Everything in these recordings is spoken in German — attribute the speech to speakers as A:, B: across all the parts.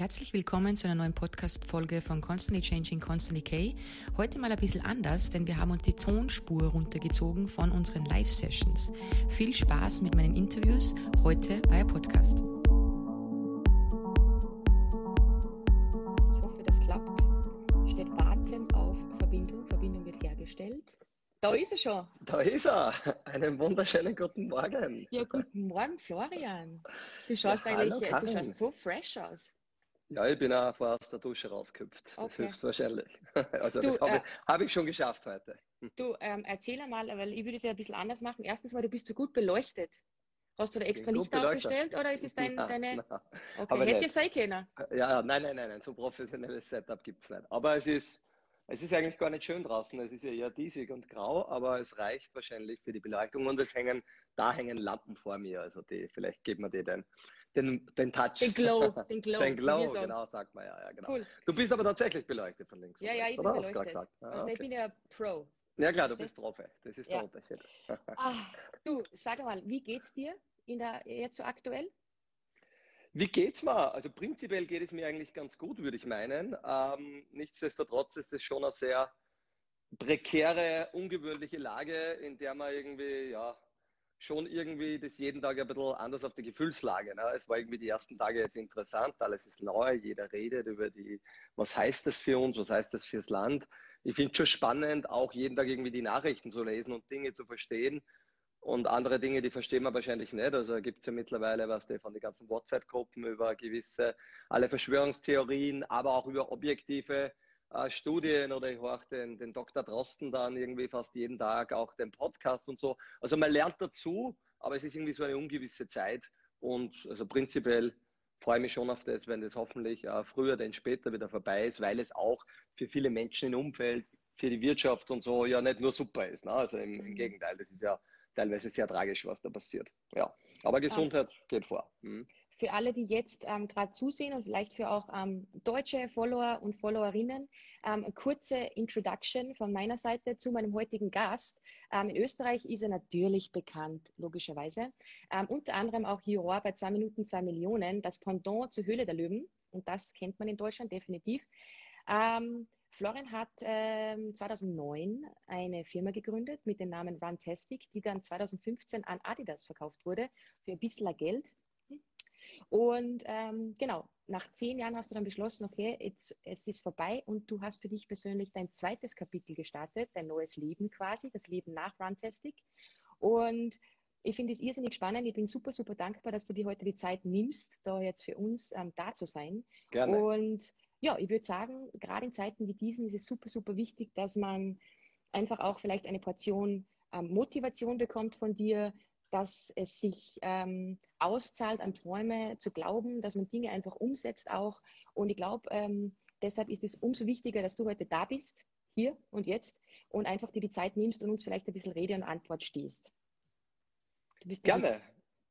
A: Herzlich willkommen zu einer neuen Podcast-Folge von Constantly Changing, Constantly K. Heute mal ein bisschen anders, denn wir haben uns die Tonspur runtergezogen von unseren Live-Sessions. Viel Spaß mit meinen Interviews heute bei Podcast. Ich
B: hoffe, das klappt. Steht Warten auf Verbindung. Verbindung wird hergestellt. Da ist er schon.
C: Da ist er. Einen wunderschönen guten Morgen.
B: Ja, guten Morgen, Florian. Du schaust ja, eigentlich, hallo, du schaust so fresh aus.
C: Ja, ich bin auch vorher aus der Dusche rausgekippt. Das okay. hilft wahrscheinlich. Also du, das habe äh, ich, hab ich, schon geschafft heute.
B: Du, ähm, erzähl einmal, weil ich würde es ja ein bisschen anders machen. Erstens mal, du bist so gut beleuchtet. Hast du da extra Licht aufgestellt oder ist es dein, nein, deine... Nein. Okay, Aber hätte nicht. sein können.
C: Ja, nein, nein, nein, nein, so professionelles Setup gibt es nicht. Aber es ist, es ist eigentlich gar nicht schön draußen. Es ist ja eher diesig und grau, aber es reicht wahrscheinlich für die Beleuchtung und es hängen, da hängen Lampen vor mir. Also die, vielleicht geben wir dir den, den, den Touch.
B: Den Glow, den Glow.
C: den Glow, genau, sagt man ja, ja genau. Cool. Du bist aber tatsächlich beleuchtet von links.
B: Ja, ja, ich bin beleuchtet. Gesagt? Ah, also okay. ich bin ja Pro.
C: Ja klar, du bist Profi. Das ist
B: ja.
C: der Unterschied.
B: Ach, du, sag mal, wie geht's dir in der, jetzt so aktuell?
C: Wie geht's mir? Also prinzipiell geht es mir eigentlich ganz gut, würde ich meinen. Ähm, nichtsdestotrotz ist es schon eine sehr prekäre, ungewöhnliche Lage, in der man irgendwie, ja, schon irgendwie das jeden Tag ein bisschen anders auf die Gefühlslage. Ne? Es war irgendwie die ersten Tage jetzt interessant, alles ist neu, jeder redet über die, was heißt das für uns, was heißt das fürs Land. Ich finde es schon spannend, auch jeden Tag irgendwie die Nachrichten zu lesen und Dinge zu verstehen. Und andere Dinge, die verstehen wir wahrscheinlich nicht. Also gibt es ja mittlerweile, was die von den ganzen WhatsApp-Gruppen über gewisse, alle Verschwörungstheorien, aber auch über objektive Studien oder ich höre den, den Dr. Drosten dann irgendwie fast jeden Tag, auch den Podcast und so. Also man lernt dazu, aber es ist irgendwie so eine ungewisse Zeit und also prinzipiell freue ich mich schon auf das, wenn das hoffentlich äh, früher denn später wieder vorbei ist, weil es auch für viele Menschen im Umfeld, für die Wirtschaft und so ja nicht nur super ist. Ne? Also im, im Gegenteil, das ist ja teilweise sehr tragisch, was da passiert. Ja, aber Gesundheit ah. geht vor.
B: Hm. Für alle, die jetzt ähm, gerade zusehen und vielleicht für auch ähm, deutsche Follower und Followerinnen, ähm, kurze Introduction von meiner Seite zu meinem heutigen Gast. Ähm, in Österreich ist er natürlich bekannt, logischerweise. Ähm, unter anderem auch Juror bei 2 Minuten 2 Millionen, das Pendant zur Höhle der Löwen. Und das kennt man in Deutschland definitiv. Ähm, Florian hat ähm, 2009 eine Firma gegründet mit dem Namen Runtastic, die dann 2015 an Adidas verkauft wurde für ein bisschen Geld. Und ähm, genau, nach zehn Jahren hast du dann beschlossen, okay, jetzt, es ist vorbei und du hast für dich persönlich dein zweites Kapitel gestartet, dein neues Leben quasi, das Leben nach Runtastic. Und ich finde es irrsinnig spannend. Ich bin super, super dankbar, dass du dir heute die Zeit nimmst, da jetzt für uns ähm, da zu sein.
C: Gerne.
B: Und ja, ich würde sagen, gerade in Zeiten wie diesen ist es super, super wichtig, dass man einfach auch vielleicht eine Portion ähm, Motivation bekommt von dir, dass es sich ähm, auszahlt, an Träume zu glauben, dass man Dinge einfach umsetzt auch. Und ich glaube, ähm, deshalb ist es umso wichtiger, dass du heute da bist, hier und jetzt, und einfach dir die Zeit nimmst und uns vielleicht ein bisschen Rede und Antwort stehst.
C: Gerne.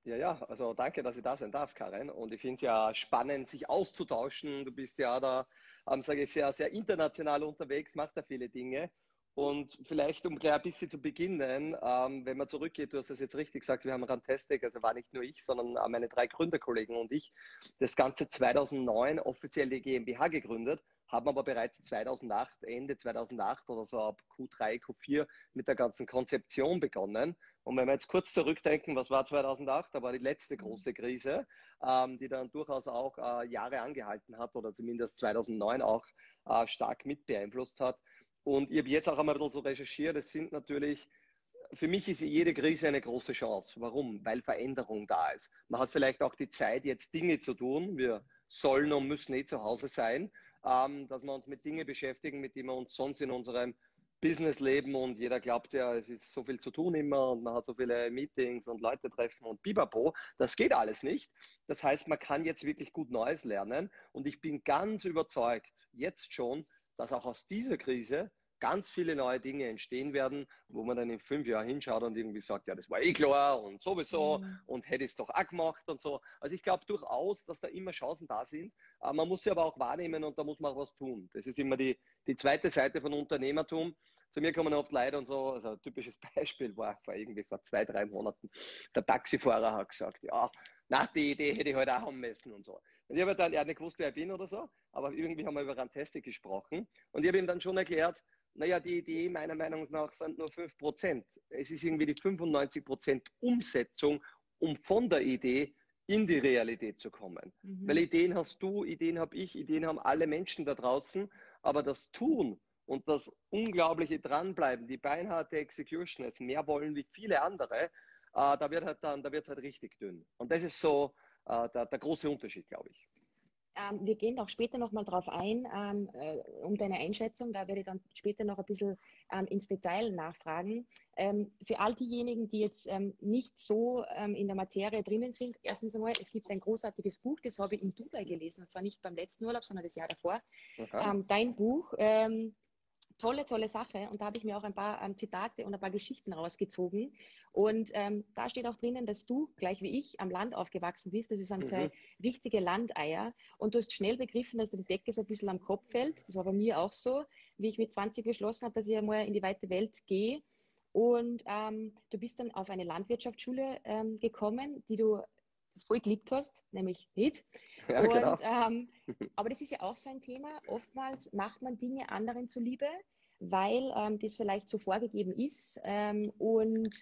C: Ja, ja, also danke, dass ich da sein darf, Karin. Und ich finde es ja spannend, sich auszutauschen. Du bist ja da, ähm, sage ich, sehr, sehr international unterwegs, machst da viele Dinge. Und vielleicht, um gleich ein bisschen zu beginnen, ähm, wenn man zurückgeht, du hast das jetzt richtig gesagt, wir haben Rantastic, also war nicht nur ich, sondern auch meine drei Gründerkollegen und ich, das Ganze 2009 offiziell die GmbH gegründet, haben aber bereits 2008, Ende 2008 oder so ab Q3, Q4 mit der ganzen Konzeption begonnen. Und wenn wir jetzt kurz zurückdenken, was war 2008? Da war die letzte große Krise, ähm, die dann durchaus auch äh, Jahre angehalten hat oder zumindest 2009 auch äh, stark mit beeinflusst hat. Und ich habe jetzt auch einmal ein bisschen so recherchiert. Es sind natürlich, für mich ist jede Krise eine große Chance. Warum? Weil Veränderung da ist. Man hat vielleicht auch die Zeit, jetzt Dinge zu tun. Wir sollen und müssen eh zu Hause sein, ähm, dass wir uns mit Dingen beschäftigen, mit denen wir uns sonst in unserem Business leben und jeder glaubt ja, es ist so viel zu tun immer und man hat so viele Meetings und Leute treffen und bibapo. Das geht alles nicht. Das heißt, man kann jetzt wirklich gut Neues lernen und ich bin ganz überzeugt, jetzt schon, dass auch aus dieser Krise ganz viele neue Dinge entstehen werden, wo man dann in fünf Jahren hinschaut und irgendwie sagt, ja, das war eh klar und sowieso mhm. und hätte es doch auch gemacht und so. Also ich glaube durchaus, dass da immer Chancen da sind. Äh, man muss sie aber auch wahrnehmen und da muss man auch was tun. Das ist immer die, die zweite Seite von Unternehmertum. Zu mir kommen oft Leute und so, also ein typisches Beispiel war vor irgendwie vor zwei, drei Monaten, der Taxifahrer hat gesagt, ja, na, die Idee hätte ich heute halt auch haben müssen und so. Und ich habe dann, er hat nicht gewusst, wer ich bin oder so, aber irgendwie haben wir über Rantastic gesprochen. Und ich habe ihm dann schon erklärt, naja, die Idee meiner Meinung nach sind nur 5%. Es ist irgendwie die 95% Umsetzung, um von der Idee in die Realität zu kommen. Mhm. Weil Ideen hast du, Ideen habe ich, Ideen haben alle Menschen da draußen, aber das Tun und das unglaubliche Dranbleiben, die beinharte Execution, es mehr wollen wie viele andere, äh, da wird halt dann, da wird es halt richtig dünn. Und das ist so äh, der, der große Unterschied, glaube ich.
B: Ähm, wir gehen auch später nochmal drauf ein, ähm, äh, um deine Einschätzung. Da werde ich dann später noch ein bisschen ähm, ins Detail nachfragen. Ähm, für all diejenigen, die jetzt ähm, nicht so ähm, in der Materie drinnen sind, erstens einmal, es gibt ein großartiges Buch, das habe ich in Dubai gelesen, und zwar nicht beim letzten Urlaub, sondern das Jahr davor. Okay. dein Buch, tolle, tolle Sache. Und da habe ich mir auch ein paar ähm, Zitate und ein paar Geschichten rausgezogen. Und ähm, da steht auch drinnen, dass du, gleich wie ich, am Land aufgewachsen bist. Das sind mhm. zwei richtige Landeier. Und du hast schnell begriffen, dass die Decke so ein bisschen am Kopf fällt. Das war bei mir auch so, wie ich mit 20 beschlossen habe, dass ich einmal in die weite Welt gehe. Und ähm, du bist dann auf eine Landwirtschaftsschule ähm, gekommen, die du voll geliebt hast, nämlich nicht. Ja, und, genau. ähm, aber das ist ja auch so ein Thema. Oftmals macht man Dinge anderen zuliebe, weil ähm, das vielleicht so vorgegeben ist. Ähm, und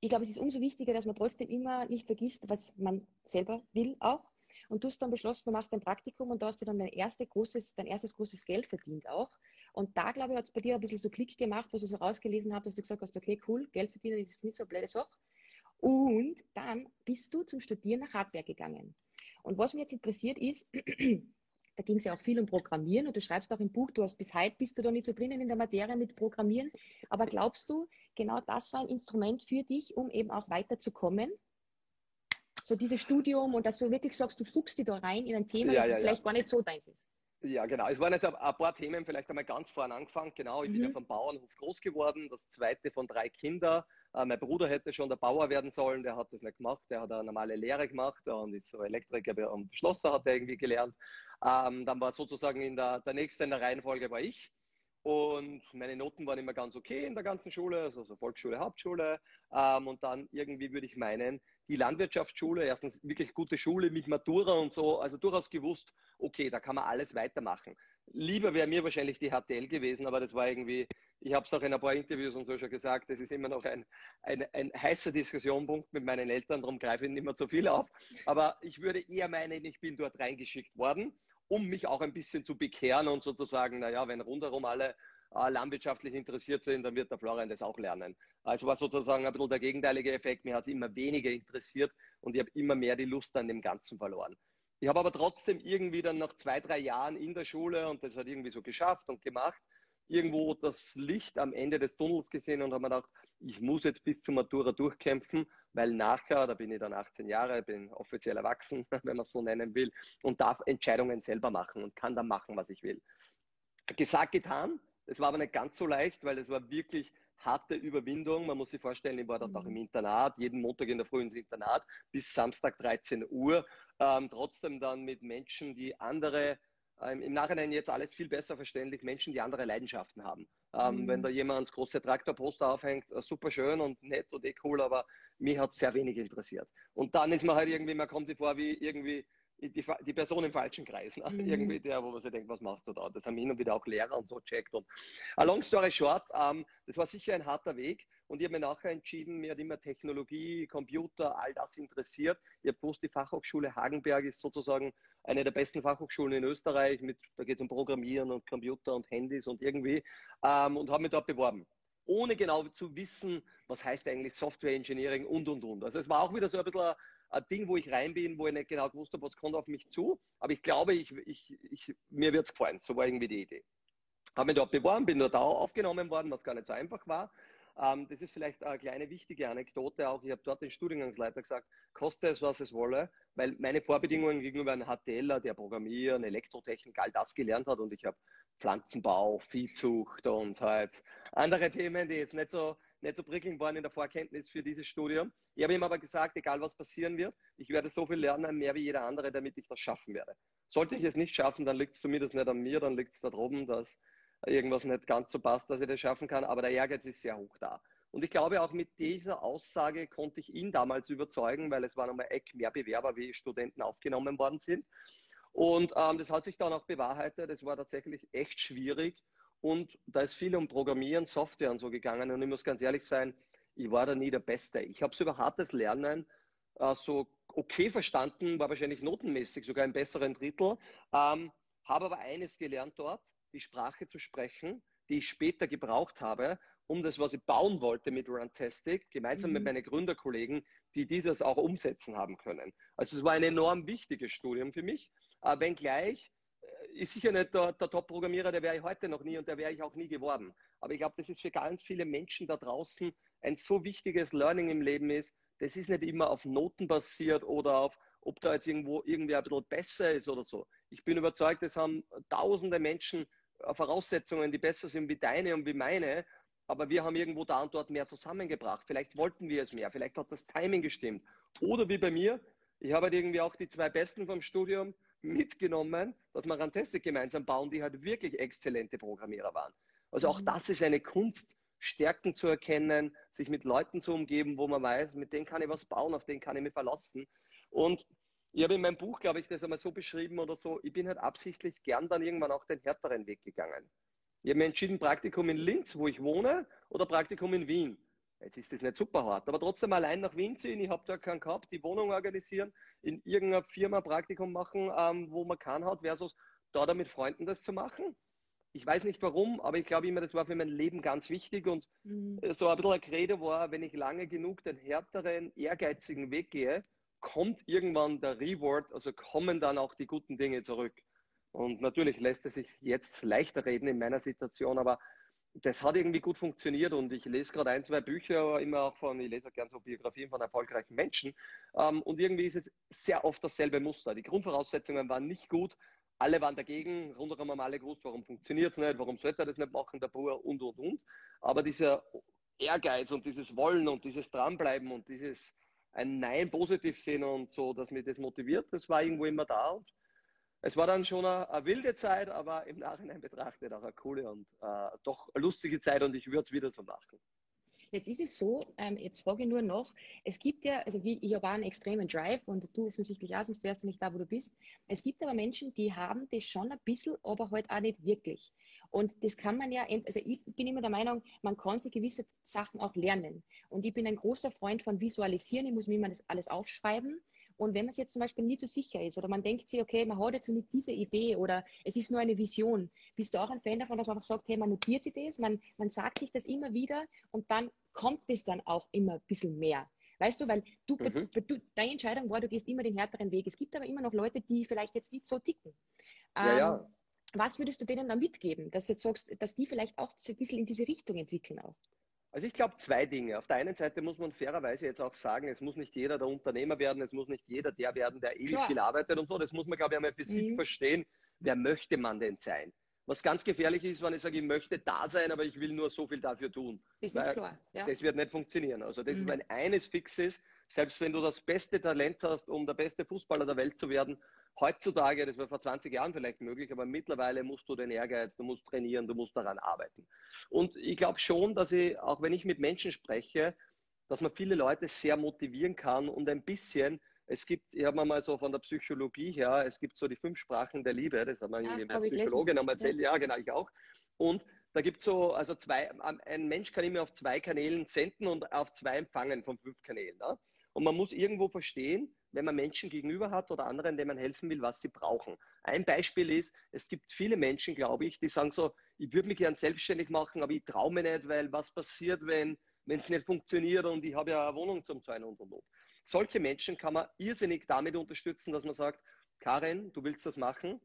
B: ich glaube, es ist umso wichtiger, dass man trotzdem immer nicht vergisst, was man selber will auch. Und du hast dann beschlossen, du machst ein Praktikum und da hast du dann dein, erste großes, dein erstes großes Geld verdient auch. Und da, glaube ich, hat es bei dir ein bisschen so Klick gemacht, was ich so rausgelesen habe, dass du gesagt hast, okay, cool, Geld verdienen ist nicht so eine blöde Sache. Und dann bist du zum Studieren nach Hartberg gegangen. Und was mich jetzt interessiert ist, da ging es ja auch viel um Programmieren und du schreibst auch im Buch, du hast bis heute bist du da nicht so drinnen in der Materie mit Programmieren, aber glaubst du, genau das war ein Instrument für dich, um eben auch weiterzukommen? So dieses Studium und dass du wirklich sagst, du fuchst dich da rein in ein Thema, ja, das ja, vielleicht ja. gar nicht so deins ist.
C: Ja, genau. Es waren jetzt ein paar Themen, vielleicht einmal ganz vorne angefangen. Genau, ich mhm. bin ja vom Bauernhof groß geworden, das zweite von drei Kindern. Äh, mein Bruder hätte schon der Bauer werden sollen, der hat das nicht gemacht, der hat eine normale Lehre gemacht und ist so Elektriker und Schlosser hat er irgendwie gelernt. Ähm, dann war sozusagen in der, der nächste in der Reihenfolge war ich. Und meine Noten waren immer ganz okay in der ganzen Schule, also so Volksschule, Hauptschule. Ähm, und dann irgendwie würde ich meinen, die Landwirtschaftsschule, erstens wirklich gute Schule mit Matura und so, also durchaus gewusst, okay, da kann man alles weitermachen. Lieber wäre mir wahrscheinlich die HTL gewesen, aber das war irgendwie, ich habe es auch in ein paar Interviews und so schon gesagt, das ist immer noch ein, ein, ein heißer Diskussionspunkt mit meinen Eltern, darum greife ich nicht mehr zu viel auf. Aber ich würde eher meinen, ich bin dort reingeschickt worden, um mich auch ein bisschen zu bekehren und sozusagen, naja, wenn rundherum alle äh, landwirtschaftlich interessiert sind, dann wird der Florian das auch lernen. Also war sozusagen ein bisschen der gegenteilige Effekt. Mir hat es immer weniger interessiert und ich habe immer mehr die Lust an dem Ganzen verloren. Ich habe aber trotzdem irgendwie dann nach zwei, drei Jahren in der Schule und das hat irgendwie so geschafft und gemacht, irgendwo das Licht am Ende des Tunnels gesehen und habe mir gedacht, ich muss jetzt bis zur Matura durchkämpfen, weil nachher, da bin ich dann 18 Jahre, bin offiziell erwachsen, wenn man es so nennen will, und darf Entscheidungen selber machen und kann dann machen, was ich will. Gesagt, getan. Es war aber nicht ganz so leicht, weil es war wirklich harte Überwindung. Man muss sich vorstellen, ich war dort mhm. auch im Internat, jeden Montag in der Früh ins Internat bis Samstag 13 Uhr. Ähm, trotzdem dann mit Menschen, die andere, ähm, im Nachhinein jetzt alles viel besser verständlich, Menschen, die andere Leidenschaften haben. Ähm, mhm. Wenn da jemand das große Traktorposter aufhängt, äh, super schön und nett und eh cool, aber mich hat es sehr wenig interessiert. Und dann ist man halt irgendwie, man kommt sich vor wie irgendwie die, die Person im falschen Kreis. Ne? Mhm. Irgendwie der, wo man sich denkt, was machst du da? Das haben hin und wieder auch Lehrer und so checkt. Und a long story short, ähm, das war sicher ein harter Weg. Und ich habe mir nachher entschieden, mir hat immer Technologie, Computer, all das interessiert. Ich habe gewusst, die Fachhochschule Hagenberg ist sozusagen eine der besten Fachhochschulen in Österreich. Mit, da geht es um Programmieren und Computer und Handys und irgendwie. Ähm, und habe mich dort beworben ohne genau zu wissen, was heißt eigentlich Software Engineering und, und, und. Also es war auch wieder so ein bisschen ein Ding, wo ich rein bin, wo ich nicht genau gewusst habe, was kommt auf mich zu. Aber ich glaube, ich, ich, ich, mir wird es gefallen. So war irgendwie die Idee. Habe mich dort beworben, bin dort auch aufgenommen worden, was gar nicht so einfach war. Ähm, das ist vielleicht eine kleine wichtige Anekdote auch. Ich habe dort den Studiengangsleiter gesagt, koste es, was es wolle, weil meine Vorbedingungen gegenüber einem HTLer, der Programmieren, Elektrotechnik, all das gelernt hat und ich habe Pflanzenbau, Viehzucht und halt andere Themen, die jetzt nicht so nicht so prickelnd waren in der Vorkenntnis für dieses Studium. Ich habe ihm aber gesagt, egal was passieren wird, ich werde so viel lernen, mehr wie jeder andere, damit ich das schaffen werde. Sollte ich es nicht schaffen, dann liegt es zumindest nicht an mir, dann liegt es da droben, dass irgendwas nicht ganz so passt, dass ich das schaffen kann. Aber der Ehrgeiz ist sehr hoch da. Und ich glaube, auch mit dieser Aussage konnte ich ihn damals überzeugen, weil es waren einmal Eck mehr Bewerber, wie Studenten aufgenommen worden sind. Und ähm, das hat sich dann auch bewahrheitet. Es war tatsächlich echt schwierig. Und da ist viel um Programmieren, Software und so gegangen. Und ich muss ganz ehrlich sein, ich war da nie der Beste. Ich habe es über hartes Lernen äh, so okay verstanden, war wahrscheinlich notenmäßig sogar ein besseren Drittel. Ähm, habe aber eines gelernt dort, die Sprache zu sprechen, die ich später gebraucht habe, um das, was ich bauen wollte mit Runtastic, gemeinsam mhm. mit meinen Gründerkollegen, die dieses auch umsetzen haben können. Also es war ein enorm wichtiges Studium für mich, äh, wenngleich ist sicher nicht der, der Top-Programmierer, der wäre ich heute noch nie und der wäre ich auch nie geworden. Aber ich glaube, das ist für ganz viele Menschen da draußen ein so wichtiges Learning im Leben ist. Das ist nicht immer auf Noten basiert oder auf, ob da jetzt irgendwo irgendwie ein bisschen besser ist oder so. Ich bin überzeugt, es haben tausende Menschen äh, Voraussetzungen, die besser sind wie deine und wie meine. Aber wir haben irgendwo da und dort mehr zusammengebracht. Vielleicht wollten wir es mehr. Vielleicht hat das Timing gestimmt. Oder wie bei mir. Ich habe halt irgendwie auch die zwei Besten vom Studium mitgenommen, dass wir Rantastic gemeinsam bauen, die halt wirklich exzellente Programmierer waren. Also auch mhm. das ist eine Kunst, Stärken zu erkennen, sich mit Leuten zu umgeben, wo man weiß, mit denen kann ich was bauen, auf denen kann ich mich verlassen. Und ich habe in meinem Buch, glaube ich, das einmal so beschrieben oder so, ich bin halt absichtlich gern dann irgendwann auch den härteren Weg gegangen. Ich habe mir entschieden, Praktikum in Linz, wo ich wohne, oder Praktikum in Wien. Jetzt ist das nicht super hart, aber trotzdem allein nach Wien ziehen, ich habe da keinen gehabt, die Wohnung organisieren, in irgendeiner Firma Praktikum machen, ähm, wo man kann hat, versus da dann mit Freunden das zu machen. Ich weiß nicht warum, aber ich glaube immer, das war für mein Leben ganz wichtig und mhm. so ein bisschen ein Credo war, wenn ich lange genug den härteren, ehrgeizigen Weg gehe, kommt irgendwann der Reward, also kommen dann auch die guten Dinge zurück. Und natürlich lässt es sich jetzt leichter reden in meiner Situation, aber das hat irgendwie gut funktioniert und ich lese gerade ein, zwei Bücher, immer auch von, ich lese auch gerne so Biografien von erfolgreichen Menschen ähm, und irgendwie ist es sehr oft dasselbe Muster. Die Grundvoraussetzungen waren nicht gut, alle waren dagegen, rundherum haben alle gewusst, warum funktioniert es nicht, warum sollte er das nicht machen, der Bauer und, und, und. Aber dieser Ehrgeiz und dieses Wollen und dieses Dranbleiben und dieses ein Nein positiv sehen und so, dass mich das motiviert, das war irgendwo immer da und es war dann schon eine, eine, wilde Zeit, aber im Nachhinein betrachtet auch eine coole und äh, doch lustige Zeit und ich würde es wieder so machen.
B: Jetzt ist es so, ähm, jetzt frage ich nur noch, es gibt ja, also wie, ich habe einen extremen Drive und du offensichtlich auch, sonst wärst du nicht da, wo du bist. Es gibt aber Menschen, die haben das schon ein bisschen, aber halt auch nicht wirklich. Und das kann man ja, also ich bin immer der Meinung, man kann sich gewisse Sachen auch lernen. Und ich bin ein großer Freund von Visualisieren, ich muss mir immer das alles aufschreiben. Und wenn man sich jetzt zum Beispiel nie so sicher ist oder man denkt sich, okay, man hat jetzt nicht diese Idee oder es ist nur eine Vision, bist du auch ein Fan davon, dass man einfach sagt, hey, man notiert sich das, man, man sagt sich das immer wieder und dann kommt es dann auch immer ein bisschen mehr. Weißt du, weil du, mhm. du, deine Entscheidung war, du gehst immer den härteren Weg. Es gibt aber immer noch Leute, die vielleicht jetzt nicht so ticken.
C: Ja, ähm, ja.
B: Was würdest du denen da mitgeben, dass du jetzt sagst, dass die vielleicht auch ein bisschen in diese Richtung entwickeln auch?
C: Also ich glaube zwei Dinge. Auf der einen Seite muss man fairerweise jetzt auch sagen, es muss nicht jeder der Unternehmer werden, es muss nicht jeder der werden, der ewig Klar. viel arbeitet und so. Das muss man, glaube ich, einmal für mhm. sich verstehen. Wer möchte man denn sein? Was ganz gefährlich ist, wenn ich sage, ich möchte da sein, aber ich will nur so viel dafür tun.
B: Das ist klar.
C: Ja. Das wird nicht funktionieren. Also das mhm. ist, wenn eines fix ist, selbst wenn du das beste Talent hast, um der beste Fußballer der Welt zu werden, heutzutage, das war vor 20 Jahren vielleicht möglich, aber mittlerweile musst du den Ehrgeiz, du musst trainieren, du musst daran arbeiten. Und ich glaube schon, dass ich, auch wenn ich mit Menschen spreche, dass man viele Leute sehr motivieren kann und ein bisschen, es gibt, ich habe mal so von der Psychologie her, es gibt so die fünf Sprachen der Liebe, das hat man ja, irgendwie Psychologin einmal erzählt, ja. ja, genau, ich auch. Und da gibt es so, also zwei, ein Mensch kann immer auf zwei Kanälen senden und auf zwei empfangen von fünf Kanälen. Ne? Und man muss irgendwo verstehen, wenn man Menschen gegenüber hat oder anderen, denen man helfen will, was sie brauchen. Ein Beispiel ist, es gibt viele Menschen, glaube ich, die sagen so, ich würde mich gern selbstständig machen, aber ich traue mir nicht, weil was passiert, wenn es nicht funktioniert und ich habe ja eine Wohnung zum Zahlen und und und. Solche Menschen kann man irrsinnig damit unterstützen, dass man sagt, Karin, du willst das machen,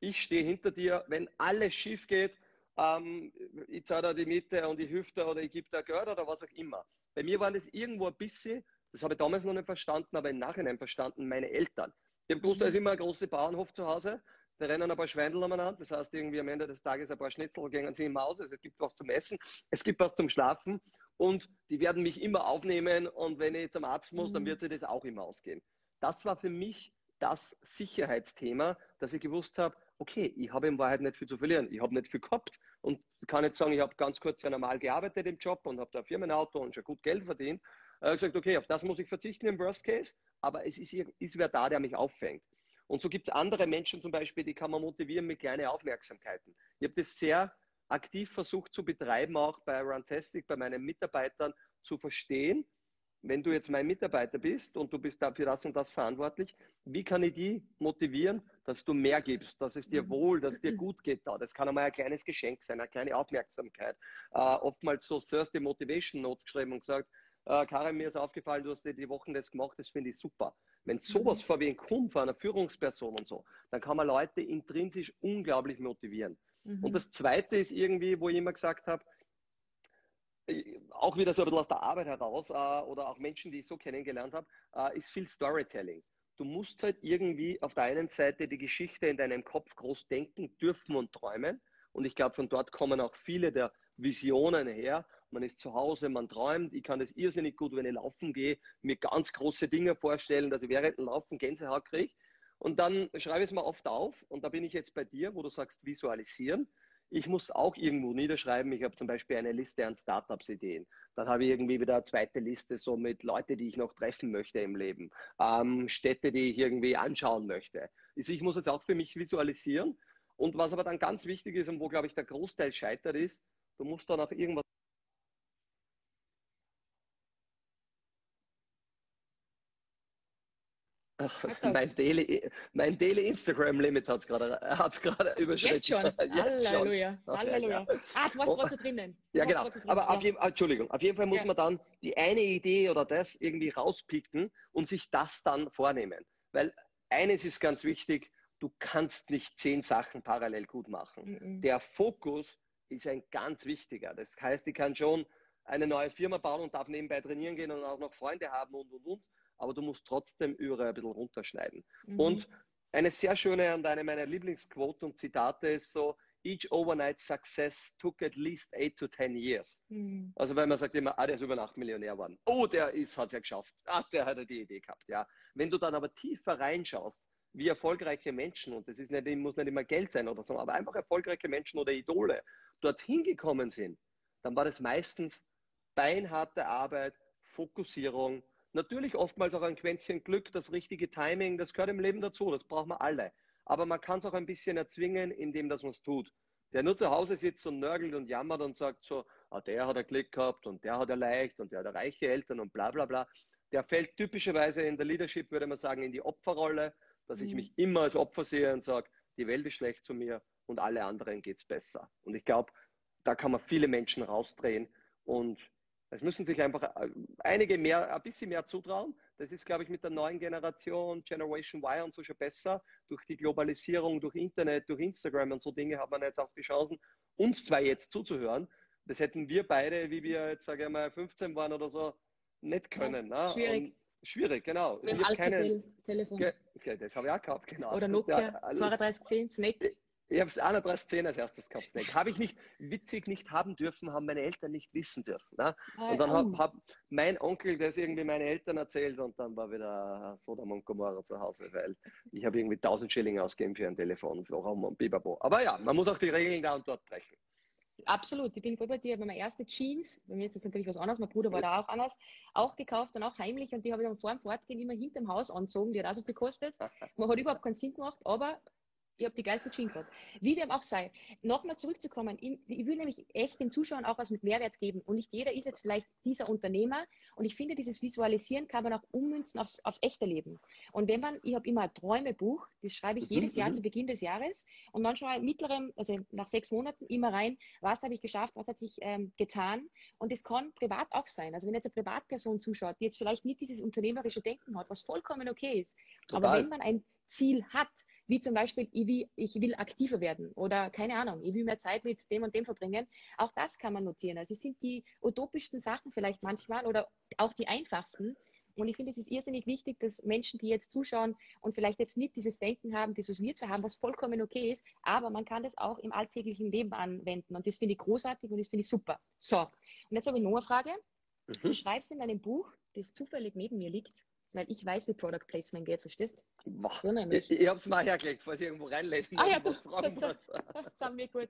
C: ich stehe hinter dir, wenn alles schief geht, ähm, ich zahle da die Miete und ich hüfte oder ich gebe da Geld oder was auch immer. Bei mir war das irgendwo ein bisschen das habe ich damals noch nicht verstanden, aber im Nachhinein verstanden, meine Eltern. Ich habe gewusst, da ist immer ein großer Bauernhof zu Hause, da rennen ein paar Schweindel umeinander, das heißt irgendwie am Ende des Tages ein paar Schnitzel gehen sie immer aus, also es gibt was zum Essen, es gibt was zum Schlafen und die werden mich immer aufnehmen und wenn ich zum Arzt muss, dann mhm. wird sich das auch immer ausgehen. Das war für mich das Sicherheitsthema, dass ich gewusst habe, okay, ich habe in Wahrheit nicht viel zu verlieren. Ich habe nicht viel gehabt und kann jetzt sagen, ich habe ganz kurz ja normal gearbeitet im Job und habe da ein Firmenauto und schon gut Geld verdient. Ich habe gesagt, okay, auf das muss ich verzichten im Worst Case, aber es ist, ist wer da, der mich auffängt. Und so gibt es andere Menschen zum Beispiel, die kann man motivieren mit kleinen Aufmerksamkeiten. Ich habe das sehr aktiv versucht zu betreiben, auch bei Runtastic, bei meinen Mitarbeitern zu verstehen, wenn du jetzt mein Mitarbeiter bist und du bist dafür das und das verantwortlich, wie kann ich die motivieren, dass du mehr gibst, dass es dir mhm. wohl, dass es dir gut geht da. Das kann einmal ein kleines Geschenk sein, eine kleine Aufmerksamkeit. Äh, oftmals so Thursday Motivation Notes geschrieben und gesagt, äh, Karin, mir ist aufgefallen, du hast dir die Wochen das gemacht, das finde ich super. Wenn sowas mhm. vor wie ein kommt, vor einer Führungsperson und so, dann kann man Leute intrinsisch unglaublich motivieren. Mhm. Und das Zweite ist irgendwie, wo ich immer gesagt habe, äh, auch wieder so ein bisschen aus der Arbeit heraus äh, oder auch Menschen, die ich so kennengelernt habe, äh, ist viel Storytelling. Du musst halt irgendwie auf der einen Seite die Geschichte in deinem Kopf groß denken, dürfen und träumen. Und ich glaube, von dort kommen auch viele der Visionen her. Man ist zu Hause, man träumt. Ich kann das irrsinnig gut, wenn ich laufen gehe, mir ganz große Dinge vorstellen, dass ich während dem Laufen Gänsehaut kriege. Und dann schreibe ich es mir oft auf. Und da bin ich jetzt bei dir, wo du sagst, visualisieren. Ich muss auch irgendwo niederschreiben. Ich habe zum Beispiel eine Liste an Startups-Ideen. Dann habe ich irgendwie wieder eine zweite Liste so mit Leuten, die ich noch treffen möchte im Leben. Ähm, Städte, die ich irgendwie anschauen möchte. Also ich muss es auch für mich visualisieren. Und was aber dann ganz wichtig ist und wo, glaube ich, der Großteil scheitert, ist, du musst dann auch irgendwas mein Daily, mein Daily Instagram Limit hat es gerade hat's überschritten.
B: Jetzt schon. Jetzt Halleluja. Schon. Halleluja. Ah, du warst gerade so drinnen.
C: Ja, genau. Drin. Aber ja. Auf jeden, Entschuldigung, auf jeden Fall muss ja. man dann die eine Idee oder das irgendwie rauspicken und sich das dann vornehmen. Weil eines ist ganz wichtig, du kannst nicht zehn Sachen parallel gut machen. Mhm. Der Fokus ist ein ganz wichtiger. Das heißt, ich kann schon eine neue Firma bauen und darf nebenbei trainieren gehen und auch noch Freunde haben und und und aber du musst trotzdem überall ein bisschen runterschneiden. Mhm. Und eine sehr schöne und eine meiner Lieblingsquote und Zitate ist so, each overnight success took at least eight to ten years. Mhm. Also wenn man sagt immer, ah, der ist über Nacht Millionär geworden. Oh, der ist, hat es ja geschafft. Ah, der hat ja die Idee gehabt. Ja. Wenn du dann aber tiefer reinschaust, wie erfolgreiche Menschen, und das ist nicht, muss nicht immer Geld sein oder so, aber einfach erfolgreiche Menschen oder Idole dorthin gekommen sind, dann war das meistens beinharte Arbeit, Fokussierung, Natürlich oftmals auch ein Quäntchen Glück, das richtige Timing, das gehört im Leben dazu, das brauchen wir alle. Aber man kann es auch ein bisschen erzwingen, indem dass man es tut. Der nur zu Hause sitzt und nörgelt und jammert und sagt so, ah, der hat ein Glück gehabt und der hat er leicht und der hat reiche Eltern und bla bla bla. Der fällt typischerweise in der Leadership, würde man sagen, in die Opferrolle, dass mhm. ich mich immer als Opfer sehe und sage, die Welt ist schlecht zu mir und alle anderen geht es besser. Und ich glaube, da kann man viele Menschen rausdrehen und es müssen sich einfach äh, einige mehr, ein bisschen mehr zutrauen. Das ist, glaube ich, mit der neuen Generation, Generation Y und so schon besser. Durch die Globalisierung, durch Internet, durch Instagram und so Dinge hat man jetzt auch die Chancen, uns zwei jetzt zuzuhören. Das hätten wir beide, wie wir jetzt, sage ich mal, 15 waren oder so, nicht können.
B: Ja, ne? schwierig. Und schwierig,
C: genau.
B: Mit dem alten Telefon.
C: Okay, das habe ich auch gehabt, genau.
B: Oder Nokia ja, also, 3210, Snake.
C: Ich habe es 3110 als erstes gehabt, Snack. Habe ich nicht, witzig nicht haben dürfen, haben meine Eltern nicht wissen dürfen. Ne? Und dann hat hab mein Onkel das irgendwie meine Eltern erzählt und dann war wieder Sodom und Gomorra zu Hause, weil ich habe irgendwie 1000 Schilling ausgegeben für ein Telefon, so Raum und Bibabo. Aber ja, man muss auch die Regeln da und dort brechen.
B: Absolut, ich bin voll bei dir. Meine erste Jeans, bei mir ist das natürlich was anderes, mein Bruder war da auch anders, auch gekauft und auch heimlich und die habe ich dann vor dem Fortgehen immer hinterm Haus angezogen, die hat auch so viel gekostet. Man hat überhaupt keinen Sinn gemacht, aber ich habe die geilsten Jeans gehabt. Wie dem auch sei. Nochmal zurückzukommen, ich will nämlich echt den Zuschauern auch was mit Mehrwert geben. Und nicht jeder ist jetzt vielleicht dieser Unternehmer. Und ich finde, dieses Visualisieren kann man auch ummünzen aufs, aufs echte Leben. Und wenn man, ich habe immer ein Träumebuch, das schreibe ich mhm, jedes Jahr mhm. zu Beginn des Jahres. Und dann schaue ich mittleren, also nach sechs Monaten immer rein, was habe ich geschafft, was hat sich ähm, getan. Und das kann privat auch sein. Also wenn jetzt eine Privatperson zuschaut, die jetzt vielleicht nicht dieses unternehmerische Denken hat, was vollkommen okay ist. Total. Aber wenn man ein Ziel hat, wie zum Beispiel, ich will, ich will aktiver werden oder keine Ahnung, ich will mehr Zeit mit dem und dem verbringen. Auch das kann man notieren. Also es sind die utopischsten Sachen vielleicht manchmal oder auch die einfachsten. Und ich finde, es ist irrsinnig wichtig, dass Menschen, die jetzt zuschauen und vielleicht jetzt nicht dieses Denken haben, das, was wir zu haben, was vollkommen okay ist, aber man kann das auch im alltäglichen Leben anwenden. Und das finde ich großartig und das finde ich super. So, und jetzt habe ich noch eine Frage. Mhm. Du schreibst in deinem Buch, das zufällig neben mir liegt, weil ich weiß, wie Product Placement geht, verstehst
C: du? So nämlich. Ich, ich habe es mal hergelegt, falls ich irgendwo reinlesen
B: ah, ja, du, das, das sind wir gut.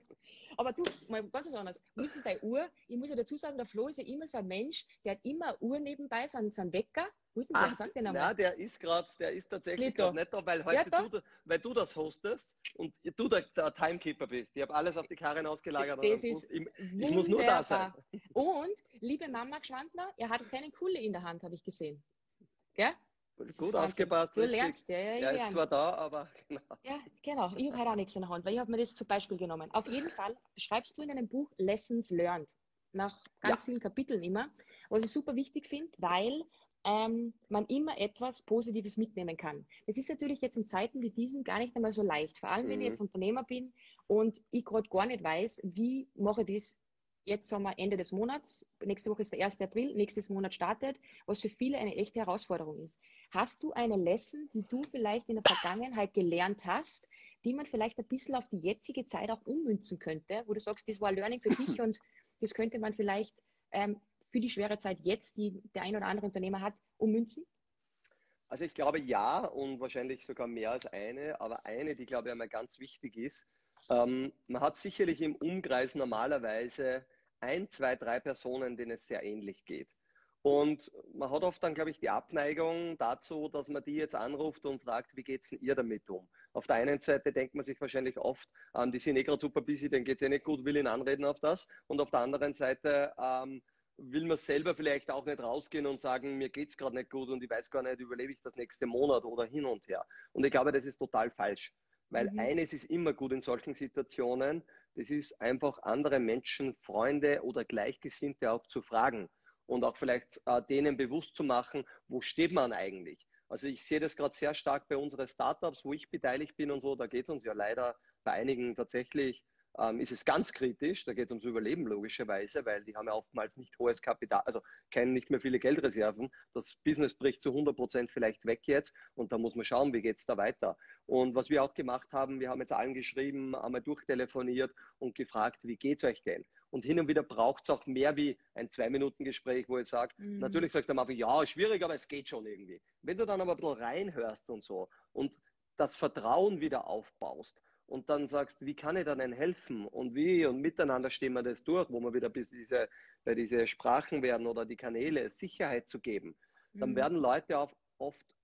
B: Aber du, mal ganz was anderes. Wo ist denn deine Uhr? Ich muss ja dazu sagen, der Flo ist ja immer so ein Mensch, der hat immer eine Uhr nebenbei, so einen, so einen Wecker.
C: Wo ist denn der? Ah, Sag den Nein, der ist gerade, der ist tatsächlich gerade nicht da, weil heute ja, du, weil du das hostest und du der, der Timekeeper bist. Ich habe alles auf die Karin ausgelagert.
B: Das ist ich, ich muss nur da sein. Und, liebe Mama Gschwandner, er hat keinen Kulle in der Hand, habe ich gesehen. Gell?
C: Gut aufgepasst.
B: Du richtig. lernst, ja, ja.
C: Er ist zwar da, aber
B: genau. Ja, genau. Ich habe halt auch nichts in der Hand, weil ich habe mir das zum Beispiel genommen. Auf jeden Fall schreibst du in einem Buch Lessons Learned. Nach ganz ja. vielen Kapiteln immer. Was ich super wichtig finde, weil ähm, man immer etwas Positives mitnehmen kann. Das ist natürlich jetzt in Zeiten wie diesen gar nicht einmal so leicht. Vor allem, mhm. wenn ich mhm. jetzt Unternehmer bin und ich gerade gar nicht weiß, wie mache ich das Jetzt haben wir Ende des Monats, nächste Woche ist der 1. April, nächstes Monat startet, was für viele eine echte Herausforderung ist. Hast du eine Lesson, die du vielleicht in der Vergangenheit gelernt hast, die man vielleicht ein bisschen auf die jetzige Zeit auch ummünzen könnte, wo du sagst, das war Learning für dich und das könnte man vielleicht ähm, für die schwere Zeit jetzt, die der ein oder andere Unternehmer hat, ummünzen?
C: Also ich glaube ja und wahrscheinlich sogar mehr als eine, aber eine, die glaube ich einmal ganz wichtig ist. Ähm, man hat sicherlich im Umkreis normalerweise ein, zwei, drei Personen, denen es sehr ähnlich geht. Und man hat oft dann, glaube ich, die Abneigung dazu, dass man die jetzt anruft und fragt, wie geht's denn ihr damit um? Auf der einen Seite denkt man sich wahrscheinlich oft, ähm, die sind eh gerade super busy, denen geht's eh nicht gut, will ihn anreden auf das. Und auf der anderen Seite ähm, will man selber vielleicht auch nicht rausgehen und sagen, mir geht's gerade nicht gut und ich weiß gar nicht, überlebe ich das nächste Monat oder hin und her. Und ich glaube, das ist total falsch. Weil mhm. eines ist immer gut in solchen Situationen, das ist einfach andere Menschen, Freunde oder Gleichgesinnte auch zu fragen und auch vielleicht äh, denen bewusst zu machen, wo steht man eigentlich. Also ich sehe das gerade sehr stark bei unseren Startups, wo ich beteiligt bin und so, da geht es uns ja leider bei einigen tatsächlich ähm, ist es ganz kritisch. Da geht es ums Überleben logischerweise, weil die haben ja oftmals nicht hohes Kapital, also kennen nicht mehr viele Geldreserven. Das Business bricht zu 100 Prozent vielleicht weg jetzt und da muss man schauen, wie geht es da weiter. Und was wir auch gemacht haben, wir haben jetzt allen geschrieben, einmal durchtelefoniert und gefragt, wie geht es euch denn? Und hin und wieder braucht es auch mehr wie ein Zwei-Minuten-Gespräch, wo ich sage, mhm. natürlich sagst du am Anfang, ja, schwierig, aber es geht schon irgendwie. Wenn du dann aber ein bisschen reinhörst und so und das Vertrauen wieder aufbaust und dann sagst, wie kann ich dann denn helfen? Und wie? Und miteinander stehen wir das durch, wo wir wieder bis diese, bei diese Sprachen werden oder die Kanäle Sicherheit zu geben, dann mhm. werden Leute auch oft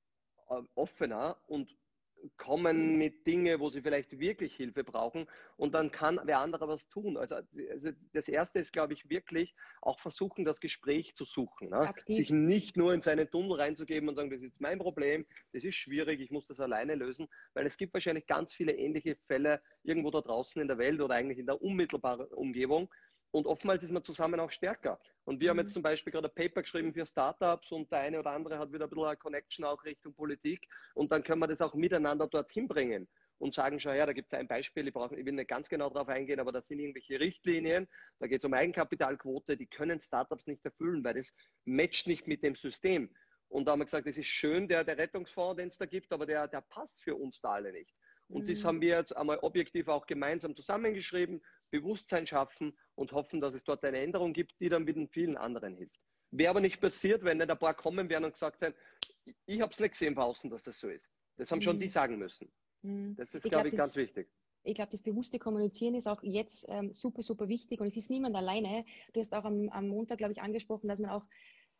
C: äh, offener und kommen mit Dingen, wo sie vielleicht wirklich Hilfe brauchen und dann kann wer andere was tun. Also, also das Erste ist, glaube ich, wirklich auch versuchen, das Gespräch zu suchen. Ne? Sich nicht nur in seinen Tunnel reinzugeben und sagen, das ist mein Problem, das ist schwierig, ich muss das alleine lösen, weil es gibt wahrscheinlich ganz viele ähnliche Fälle irgendwo da draußen in der Welt oder eigentlich in der unmittelbaren Umgebung, und oftmals ist man zusammen auch stärker. Und wir mhm. haben jetzt zum Beispiel gerade ein Paper geschrieben für Startups und der eine oder andere hat wieder ein bisschen eine Connection auch Richtung Politik. Und dann können wir das auch miteinander dorthin bringen und sagen, schau her, da gibt es ein Beispiel, ich, brauch, ich will nicht ganz genau darauf eingehen, aber da sind irgendwelche Richtlinien, da geht es um Eigenkapitalquote, die können Startups nicht erfüllen, weil das matcht nicht mit dem System. Und da haben wir gesagt, das ist schön, der, der Rettungsfonds, den es da gibt, aber der, der passt für uns da alle nicht. Und mhm. das haben wir jetzt einmal objektiv auch gemeinsam zusammengeschrieben, Bewusstsein schaffen und hoffen, dass es dort eine Änderung gibt, die dann mit den vielen anderen hilft. Wäre aber nicht passiert, wenn nicht ein paar kommen wären und gesagt hätten, ich habe es nicht gesehen draußen, dass das so ist. Das haben mhm. schon die sagen müssen. Mhm. Das ist, glaube ich, glaub, ganz wichtig.
B: Ich glaube, das bewusste Kommunizieren ist auch jetzt ähm, super, super wichtig und es ist niemand alleine. Du hast auch am, am Montag, glaube ich, angesprochen, dass man auch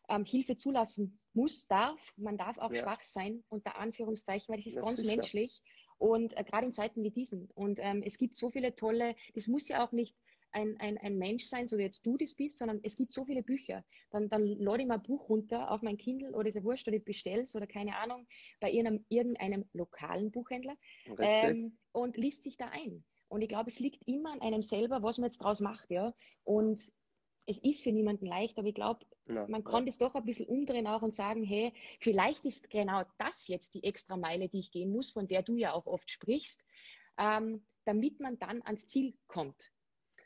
B: ähm, Hilfe zulassen muss, darf. Man darf auch ja. schwach sein, unter Anführungszeichen, weil das ist das ganz sicher. menschlich. Und äh, gerade in Zeiten wie diesen. Und ähm, es gibt so viele tolle, das muss ja auch nicht ein, ein, ein Mensch sein, so wie jetzt du das bist, sondern es gibt so viele Bücher. Dann, dann lade ich mal ein Buch runter auf mein Kindle oder ist ja wurscht oder ich bestell's oder keine Ahnung, bei irgendeinem, irgendeinem lokalen Buchhändler ähm, und liest sich da ein. Und ich glaube, es liegt immer an einem selber, was man jetzt draus macht, ja. Und es ist für niemanden leicht, aber ich glaube, ja, man kann ja. das doch ein bisschen umdrehen auch und sagen, hey, vielleicht ist genau das jetzt die extra Meile, die ich gehen muss, von der du ja auch oft sprichst, ähm, damit man dann ans Ziel kommt.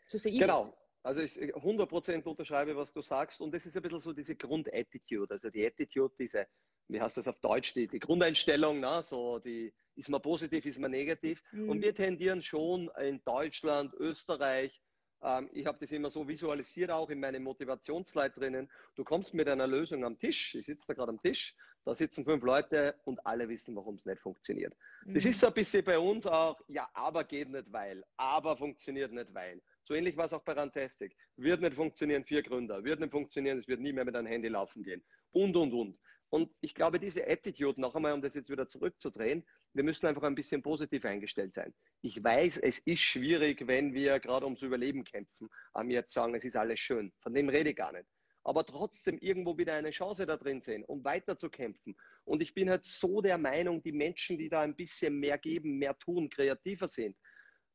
C: So sehe ich genau. Das. Also ich 100% unterschreibe, was du sagst. Und das ist ein bisschen so diese Grundattitude. Also die Attitude, diese, wie heißt das auf Deutsch, die, die Grundeinstellung, na, so die, ist man positiv, ist man negativ. Mhm. Und wir tendieren schon in Deutschland, Österreich, ähm, ich habe das immer so visualisiert, auch in meinen Motivationsleiterinnen. Du kommst mit einer Lösung am Tisch, ich sitze da gerade am Tisch, Da sitzen fünf Leute und alle wissen, warum es nicht funktioniert. Mhm. Das ist so ein bisschen bei uns auch, ja, aber geht nicht, weil, aber funktioniert nicht, weil. So ähnlich war es auch bei Rantastic. Wird nicht funktionieren, vier Gründer. Wird nicht funktionieren, es wird nie mehr mit einem Handy laufen gehen. Und, und, und. Und ich glaube, diese Attitude, noch einmal, um das jetzt wieder zurückzudrehen, wir müssen einfach ein bisschen positiv eingestellt sein. Ich weiß, es ist schwierig, wenn wir gerade ums Überleben kämpfen, am jetzt sagen, es ist alles schön. Von dem rede ich gar nicht. Aber trotzdem irgendwo wieder eine Chance da drin sehen, um weiter zu kämpfen. Und ich bin halt so der Meinung, die Menschen, die da ein bisschen mehr geben, mehr tun, kreativer sind,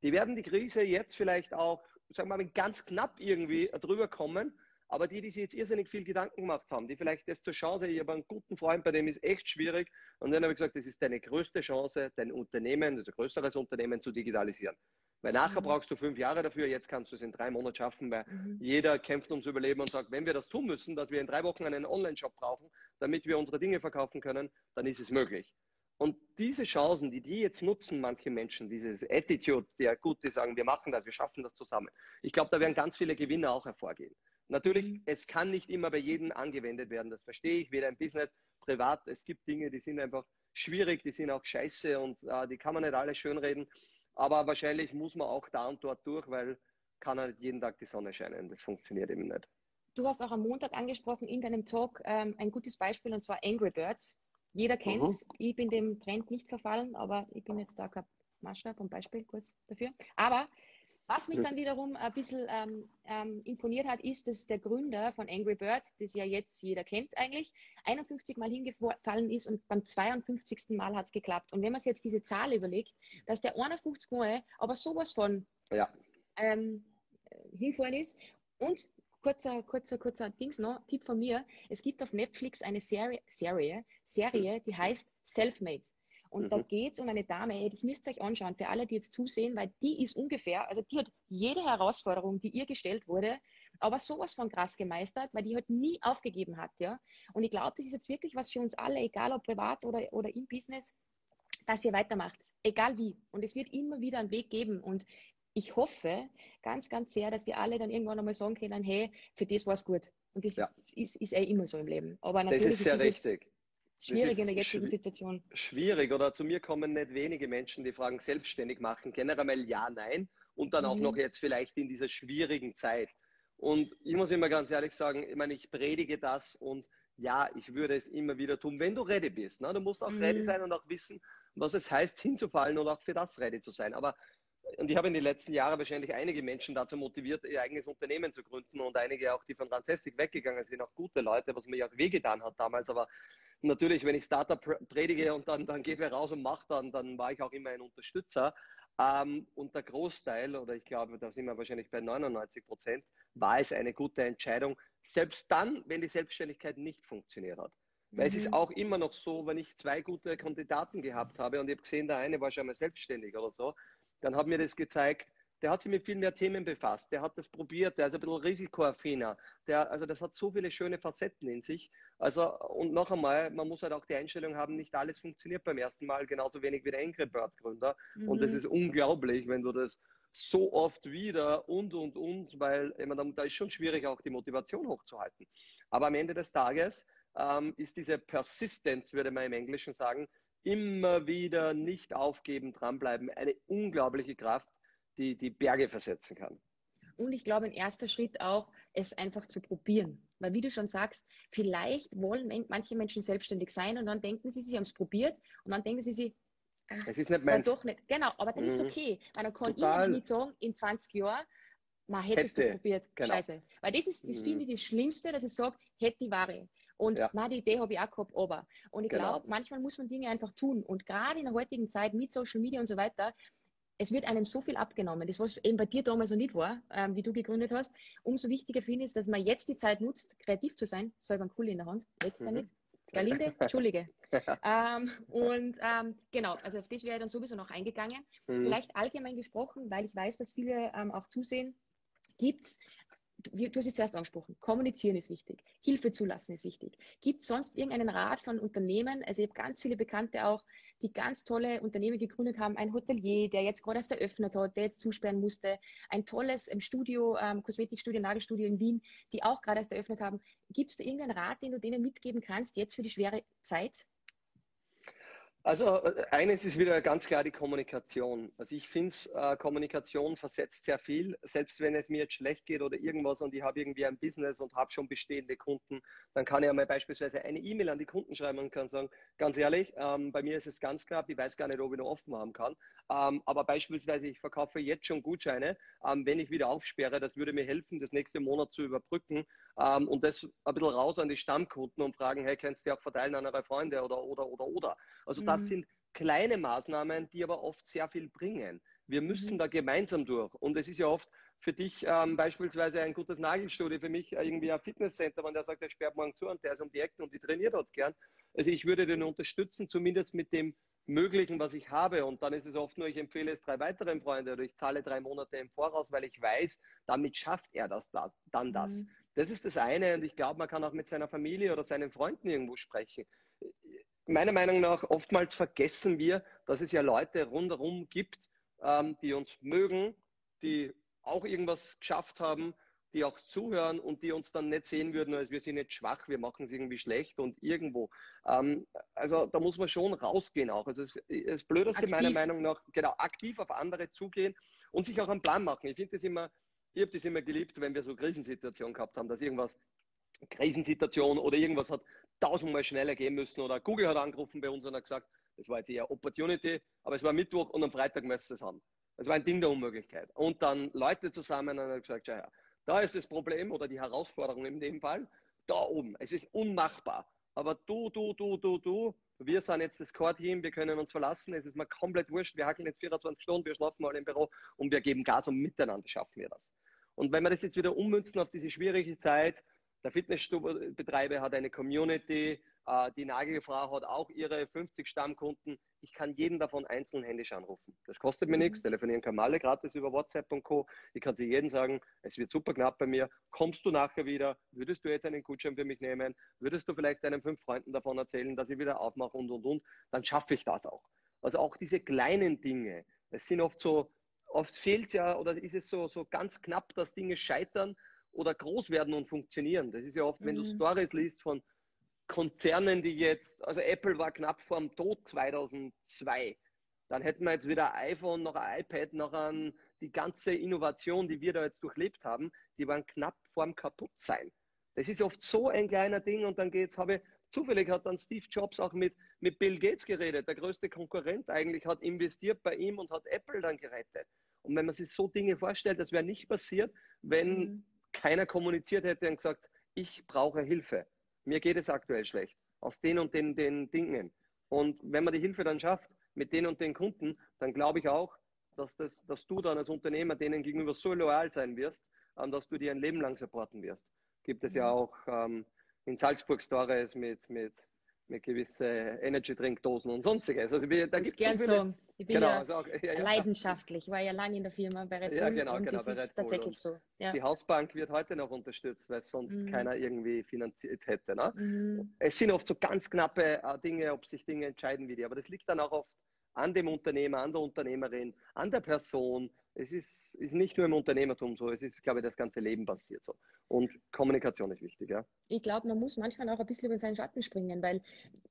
C: die werden die Krise jetzt vielleicht auch, sagen wir mal, ganz knapp irgendwie drüber kommen aber die, die sich jetzt irrsinnig viel Gedanken gemacht haben, die vielleicht das zur Chance, ich habe einen guten Freund, bei dem ist echt schwierig. Und dann habe ich gesagt, das ist deine größte Chance, dein Unternehmen, also ein größeres Unternehmen zu digitalisieren. Weil nachher mhm. brauchst du fünf Jahre dafür, jetzt kannst du es in drei Monaten schaffen, weil mhm. jeder kämpft ums Überleben und sagt, wenn wir das tun müssen, dass wir in drei Wochen einen Online-Shop brauchen, damit wir unsere Dinge verkaufen können, dann ist es möglich. Und diese Chancen, die die jetzt nutzen, manche Menschen, dieses Attitude, der gut, die sagen, wir machen das, wir schaffen das zusammen. Ich glaube, da werden ganz viele Gewinner auch hervorgehen. Natürlich, mhm. es kann nicht immer bei jedem angewendet werden. Das verstehe ich, weder im Business, privat. Es gibt Dinge, die sind einfach schwierig, die sind auch scheiße und äh, die kann man nicht alle schönreden. Aber wahrscheinlich muss man auch da und dort durch, weil kann halt jeden Tag die Sonne scheinen. Das funktioniert eben nicht.
B: Du hast auch am Montag angesprochen in deinem Talk ähm, ein gutes Beispiel und zwar Angry Birds. Jeder kennt es. Mhm. Ich bin dem Trend nicht verfallen, aber ich bin jetzt da kein Maßstab und Beispiel kurz dafür. Aber was mich dann wiederum ein bisschen ähm, ähm, imponiert hat, ist, dass der Gründer von Angry Birds, das ja jetzt jeder kennt eigentlich, 51 Mal hingefallen ist und beim 52. Mal hat es geklappt. Und wenn man sich jetzt diese Zahl überlegt, dass der 51 Mal aber sowas von ja. ähm, hingefallen ist und kurzer, kurzer, kurzer Dings noch, Tipp von mir, es gibt auf Netflix eine Serie, Serie, Serie die heißt Selfmade. Und mhm. da geht es um eine Dame, ey, das müsst ihr euch anschauen, für alle, die jetzt zusehen, weil die ist ungefähr, also die hat jede Herausforderung, die ihr gestellt wurde, aber sowas von krass gemeistert, weil die halt nie aufgegeben hat, ja. Und ich glaube, das ist jetzt wirklich was für uns alle, egal ob privat oder, oder im Business, dass ihr weitermacht, egal wie. Und es wird immer wieder einen Weg geben. Und ich hoffe ganz, ganz sehr, dass wir alle dann irgendwann einmal sagen können, hey, für das war es gut. Und das ja. ist, ist eh immer so im Leben. Aber
C: natürlich das ist sehr ist richtig
B: schwierig in der jetzigen Situation.
C: Schwierig oder zu mir kommen nicht wenige Menschen, die fragen, selbstständig machen, generell ja, nein und dann mhm. auch noch jetzt vielleicht in dieser schwierigen Zeit. Und ich muss immer ganz ehrlich sagen, ich meine, ich predige das und ja, ich würde es immer wieder tun, wenn du ready bist. Ne? Du musst auch mhm. ready sein und auch wissen, was es heißt, hinzufallen und auch für das ready zu sein. Aber und ich habe in den letzten Jahren wahrscheinlich einige Menschen dazu motiviert, ihr eigenes Unternehmen zu gründen und einige auch, die von Rantastic weggegangen sind, auch gute Leute, was mir ja auch wehgetan hat damals. Aber natürlich, wenn ich Startup predige und dann, dann geht wer raus und macht dann, dann war ich auch immer ein Unterstützer. Ähm, und der Großteil, oder ich glaube, da sind wir wahrscheinlich bei 99 Prozent, war es eine gute Entscheidung, selbst dann, wenn die Selbstständigkeit nicht funktioniert hat. Weil mhm. es ist mhm. auch immer noch so, wenn ich zwei gute Kandidaten gehabt habe und ich habe gesehen, der eine war schon mal selbstständig oder so, dann hat mir das gezeigt, der hat sich mit viel mehr Themen befasst, der hat das probiert, der ist ein bisschen risikoaffiner, der, also das hat so viele schöne Facetten in sich. Also, und noch einmal, man muss halt auch die Einstellung haben, nicht alles funktioniert beim ersten Mal, genauso wenig wie der Angry Bird Gründer. Mhm. Und das ist unglaublich, wenn du das so oft wieder und, und, und, weil meine, da ist schon schwierig, auch die Motivation hochzuhalten. Aber am Ende des Tages ähm, ist diese Persistence, würde man im Englischen sagen, immer wieder nicht aufgeben, dranbleiben, eine unglaubliche Kraft, die die Berge versetzen kann.
B: Und ich glaube, ein erster Schritt auch, es einfach zu probieren. Weil wie du schon sagst, vielleicht wollen manche Menschen selbstständig sein und dann denken sie, sie haben es probiert und dann denken sie sich,
C: es ist nicht meins.
B: doch nicht. Genau, aber dann mhm. ist es okay. Weil dann kann Total. ich nicht sagen, in 20 Jahren, man hätte es probiert. Genau. Scheiße. Weil das ist, das mhm. finde ich das Schlimmste, dass ich sage, hätte die Ware. Und ja. na, die Idee habe ich auch gehabt, aber. Und ich genau. glaube, manchmal muss man Dinge einfach tun. Und gerade in der heutigen Zeit mit Social Media und so weiter, es wird einem so viel abgenommen. Das, was eben bei dir damals noch nicht war, ähm, wie du gegründet hast. Umso wichtiger finde ich, dass man jetzt die Zeit nutzt, kreativ zu sein. Selber ein Kuli in der Hand. Weg mhm. damit. Galinde, Entschuldige. ähm, und ähm, genau, also auf das wäre ich dann sowieso noch eingegangen. Mhm. Vielleicht allgemein gesprochen, weil ich weiß, dass viele ähm, auch zusehen, gibt es du hast es zuerst angesprochen, kommunizieren ist wichtig, Hilfe zulassen ist wichtig. Gibt es sonst irgendeinen Rat von Unternehmen? Also ich habe ganz viele Bekannte auch, die ganz tolle Unternehmen gegründet haben. Ein Hotelier, der jetzt gerade erst eröffnet hat, der jetzt zusperren musste. Ein tolles Studio, ähm, Kosmetikstudio, Nagelstudio in Wien, die auch gerade erst eröffnet haben. Gibt es da irgendeinen Rat, den du denen mitgeben kannst, jetzt für die schwere Zeit?
C: Also äh, eines ist wieder ganz klar die Kommunikation. Also ich finde, äh, Kommunikation versetzt sehr viel. Selbst wenn es mir jetzt schlecht geht oder irgendwas und ich habe irgendwie ein Business und habe schon bestehende Kunden, dann kann ich ja mal beispielsweise eine E-Mail an die Kunden schreiben und kann sagen, ganz ehrlich, ähm, bei mir ist es ganz klar, ich weiß gar nicht, ob ich noch offen haben kann. Ähm, aber beispielsweise, ich verkaufe jetzt schon Gutscheine. Ähm, wenn ich wieder aufsperre, das würde mir helfen, das nächste Monat zu überbrücken ähm, und das ein bisschen raus an die Stammkunden und fragen, hey, kannst du auch verteilen an eure Freunde oder, oder, oder, oder. Also das mhm. sind kleine Maßnahmen, die aber oft sehr viel bringen. Wir müssen mhm. da gemeinsam durch. Und es ist ja oft für dich ähm, beispielsweise ein gutes Nagelstudio, für mich irgendwie ein Fitnesscenter, wenn der sagt, der sperrt morgen zu und der ist um die Ecke und die trainiert dort gern. Also ich würde den unterstützen, zumindest mit dem Möglichen, was ich habe. Und dann ist es oft nur, ich empfehle es drei weiteren Freunden oder ich zahle drei Monate im Voraus, weil ich weiß, damit schafft er das, das dann das. Mhm. Das ist das eine. Und ich glaube, man kann auch mit seiner Familie oder seinen Freunden irgendwo sprechen meiner Meinung nach, oftmals vergessen wir, dass es ja Leute rundherum gibt, ähm, die uns mögen, die auch irgendwas geschafft haben, die auch zuhören und die uns dann nicht sehen würden, als wir sind nicht schwach, wir machen es irgendwie schlecht und irgendwo. Ähm, also da muss man schon rausgehen auch. Also es, das Blödeste aktiv. meiner Meinung nach, genau, aktiv auf andere zugehen und sich auch einen Plan machen. Ich finde das immer, ich habe das immer geliebt, wenn wir so Krisensituationen gehabt haben, dass irgendwas Krisensituation oder irgendwas hat tausendmal schneller gehen müssen oder Google hat angerufen bei uns und hat gesagt, das war jetzt eher Opportunity, aber es war Mittwoch und am Freitag müsst ihr es haben. Das war ein Ding der Unmöglichkeit. Und dann Leute zusammen und hat gesagt, ja, da ist das Problem oder die Herausforderung in dem Fall, da oben. Es ist unmachbar. Aber du, du, du, du, du, wir sind jetzt das Core-Team, wir können uns verlassen, es ist mir komplett wurscht, wir hackeln jetzt 24 Stunden, wir schlafen mal im Büro und wir geben Gas und miteinander schaffen wir das. Und wenn wir das jetzt wieder ummünzen auf diese schwierige Zeit, der Fitnessstudio-Betreiber hat eine Community, die Nagelfrau hat auch ihre 50 Stammkunden. Ich kann jeden davon einzeln händisch anrufen. Das kostet mir mhm. nichts. Telefonieren kann man alle gratis über WhatsApp und Co. Ich kann zu jedem sagen, es wird super knapp bei mir. Kommst du nachher wieder? Würdest du jetzt einen Gutschein für mich nehmen? Würdest du vielleicht deinen fünf Freunden davon erzählen, dass ich wieder aufmache und, und, und? Dann schaffe ich das auch. Also auch diese kleinen Dinge. Es sind oft so, oft fehlt es ja oder ist es so, so ganz knapp, dass Dinge scheitern oder groß werden und funktionieren. Das ist ja oft, wenn du mhm. Stories liest von Konzernen, die jetzt, also Apple war knapp vor dem Tod 2002. Dann hätten wir jetzt wieder ein iPhone, noch ein iPad, noch ein, die ganze Innovation, die wir da jetzt durchlebt haben, die waren knapp vorm Kaputtsein. Das ist oft so ein kleiner Ding und dann geht's, habe zufällig hat dann Steve Jobs auch mit, mit Bill Gates geredet, der größte Konkurrent eigentlich, hat investiert bei ihm und hat Apple dann gerettet. Und wenn man sich so Dinge vorstellt, das wäre nicht passiert, wenn mhm keiner kommuniziert hätte und gesagt, ich brauche Hilfe. Mir geht es aktuell schlecht. Aus den und den, den Dingen. Und wenn man die Hilfe dann schafft mit den und den Kunden, dann glaube ich auch, dass, das, dass du dann als Unternehmer denen gegenüber so loyal sein wirst, ähm, dass du die ein Leben lang supporten wirst. Gibt es ja mhm. auch ähm, in Salzburg Stories mit, mit mit gewisse Energy-Trinkdosen und sonstiges.
B: Also wir, da gibt es so, so Ich bin genau, ja, also auch, ja, ja, leidenschaftlich, war ja lange in der Firma bei Red Bull
C: ja, genau,
B: und
C: genau,
B: das ist tatsächlich so.
C: Die Hausbank wird heute noch unterstützt, weil sonst mhm. keiner irgendwie finanziert hätte. Ne? Mhm. Es sind oft so ganz knappe äh, Dinge, ob sich Dinge entscheiden wie die, aber das liegt dann auch oft an dem Unternehmer, an der Unternehmerin, an der Person, es ist, ist nicht nur im Unternehmertum so, es ist, glaube ich, das ganze Leben passiert so. Und Kommunikation ist wichtig, ja.
B: Ich glaube, man muss manchmal auch ein bisschen über seinen Schatten springen, weil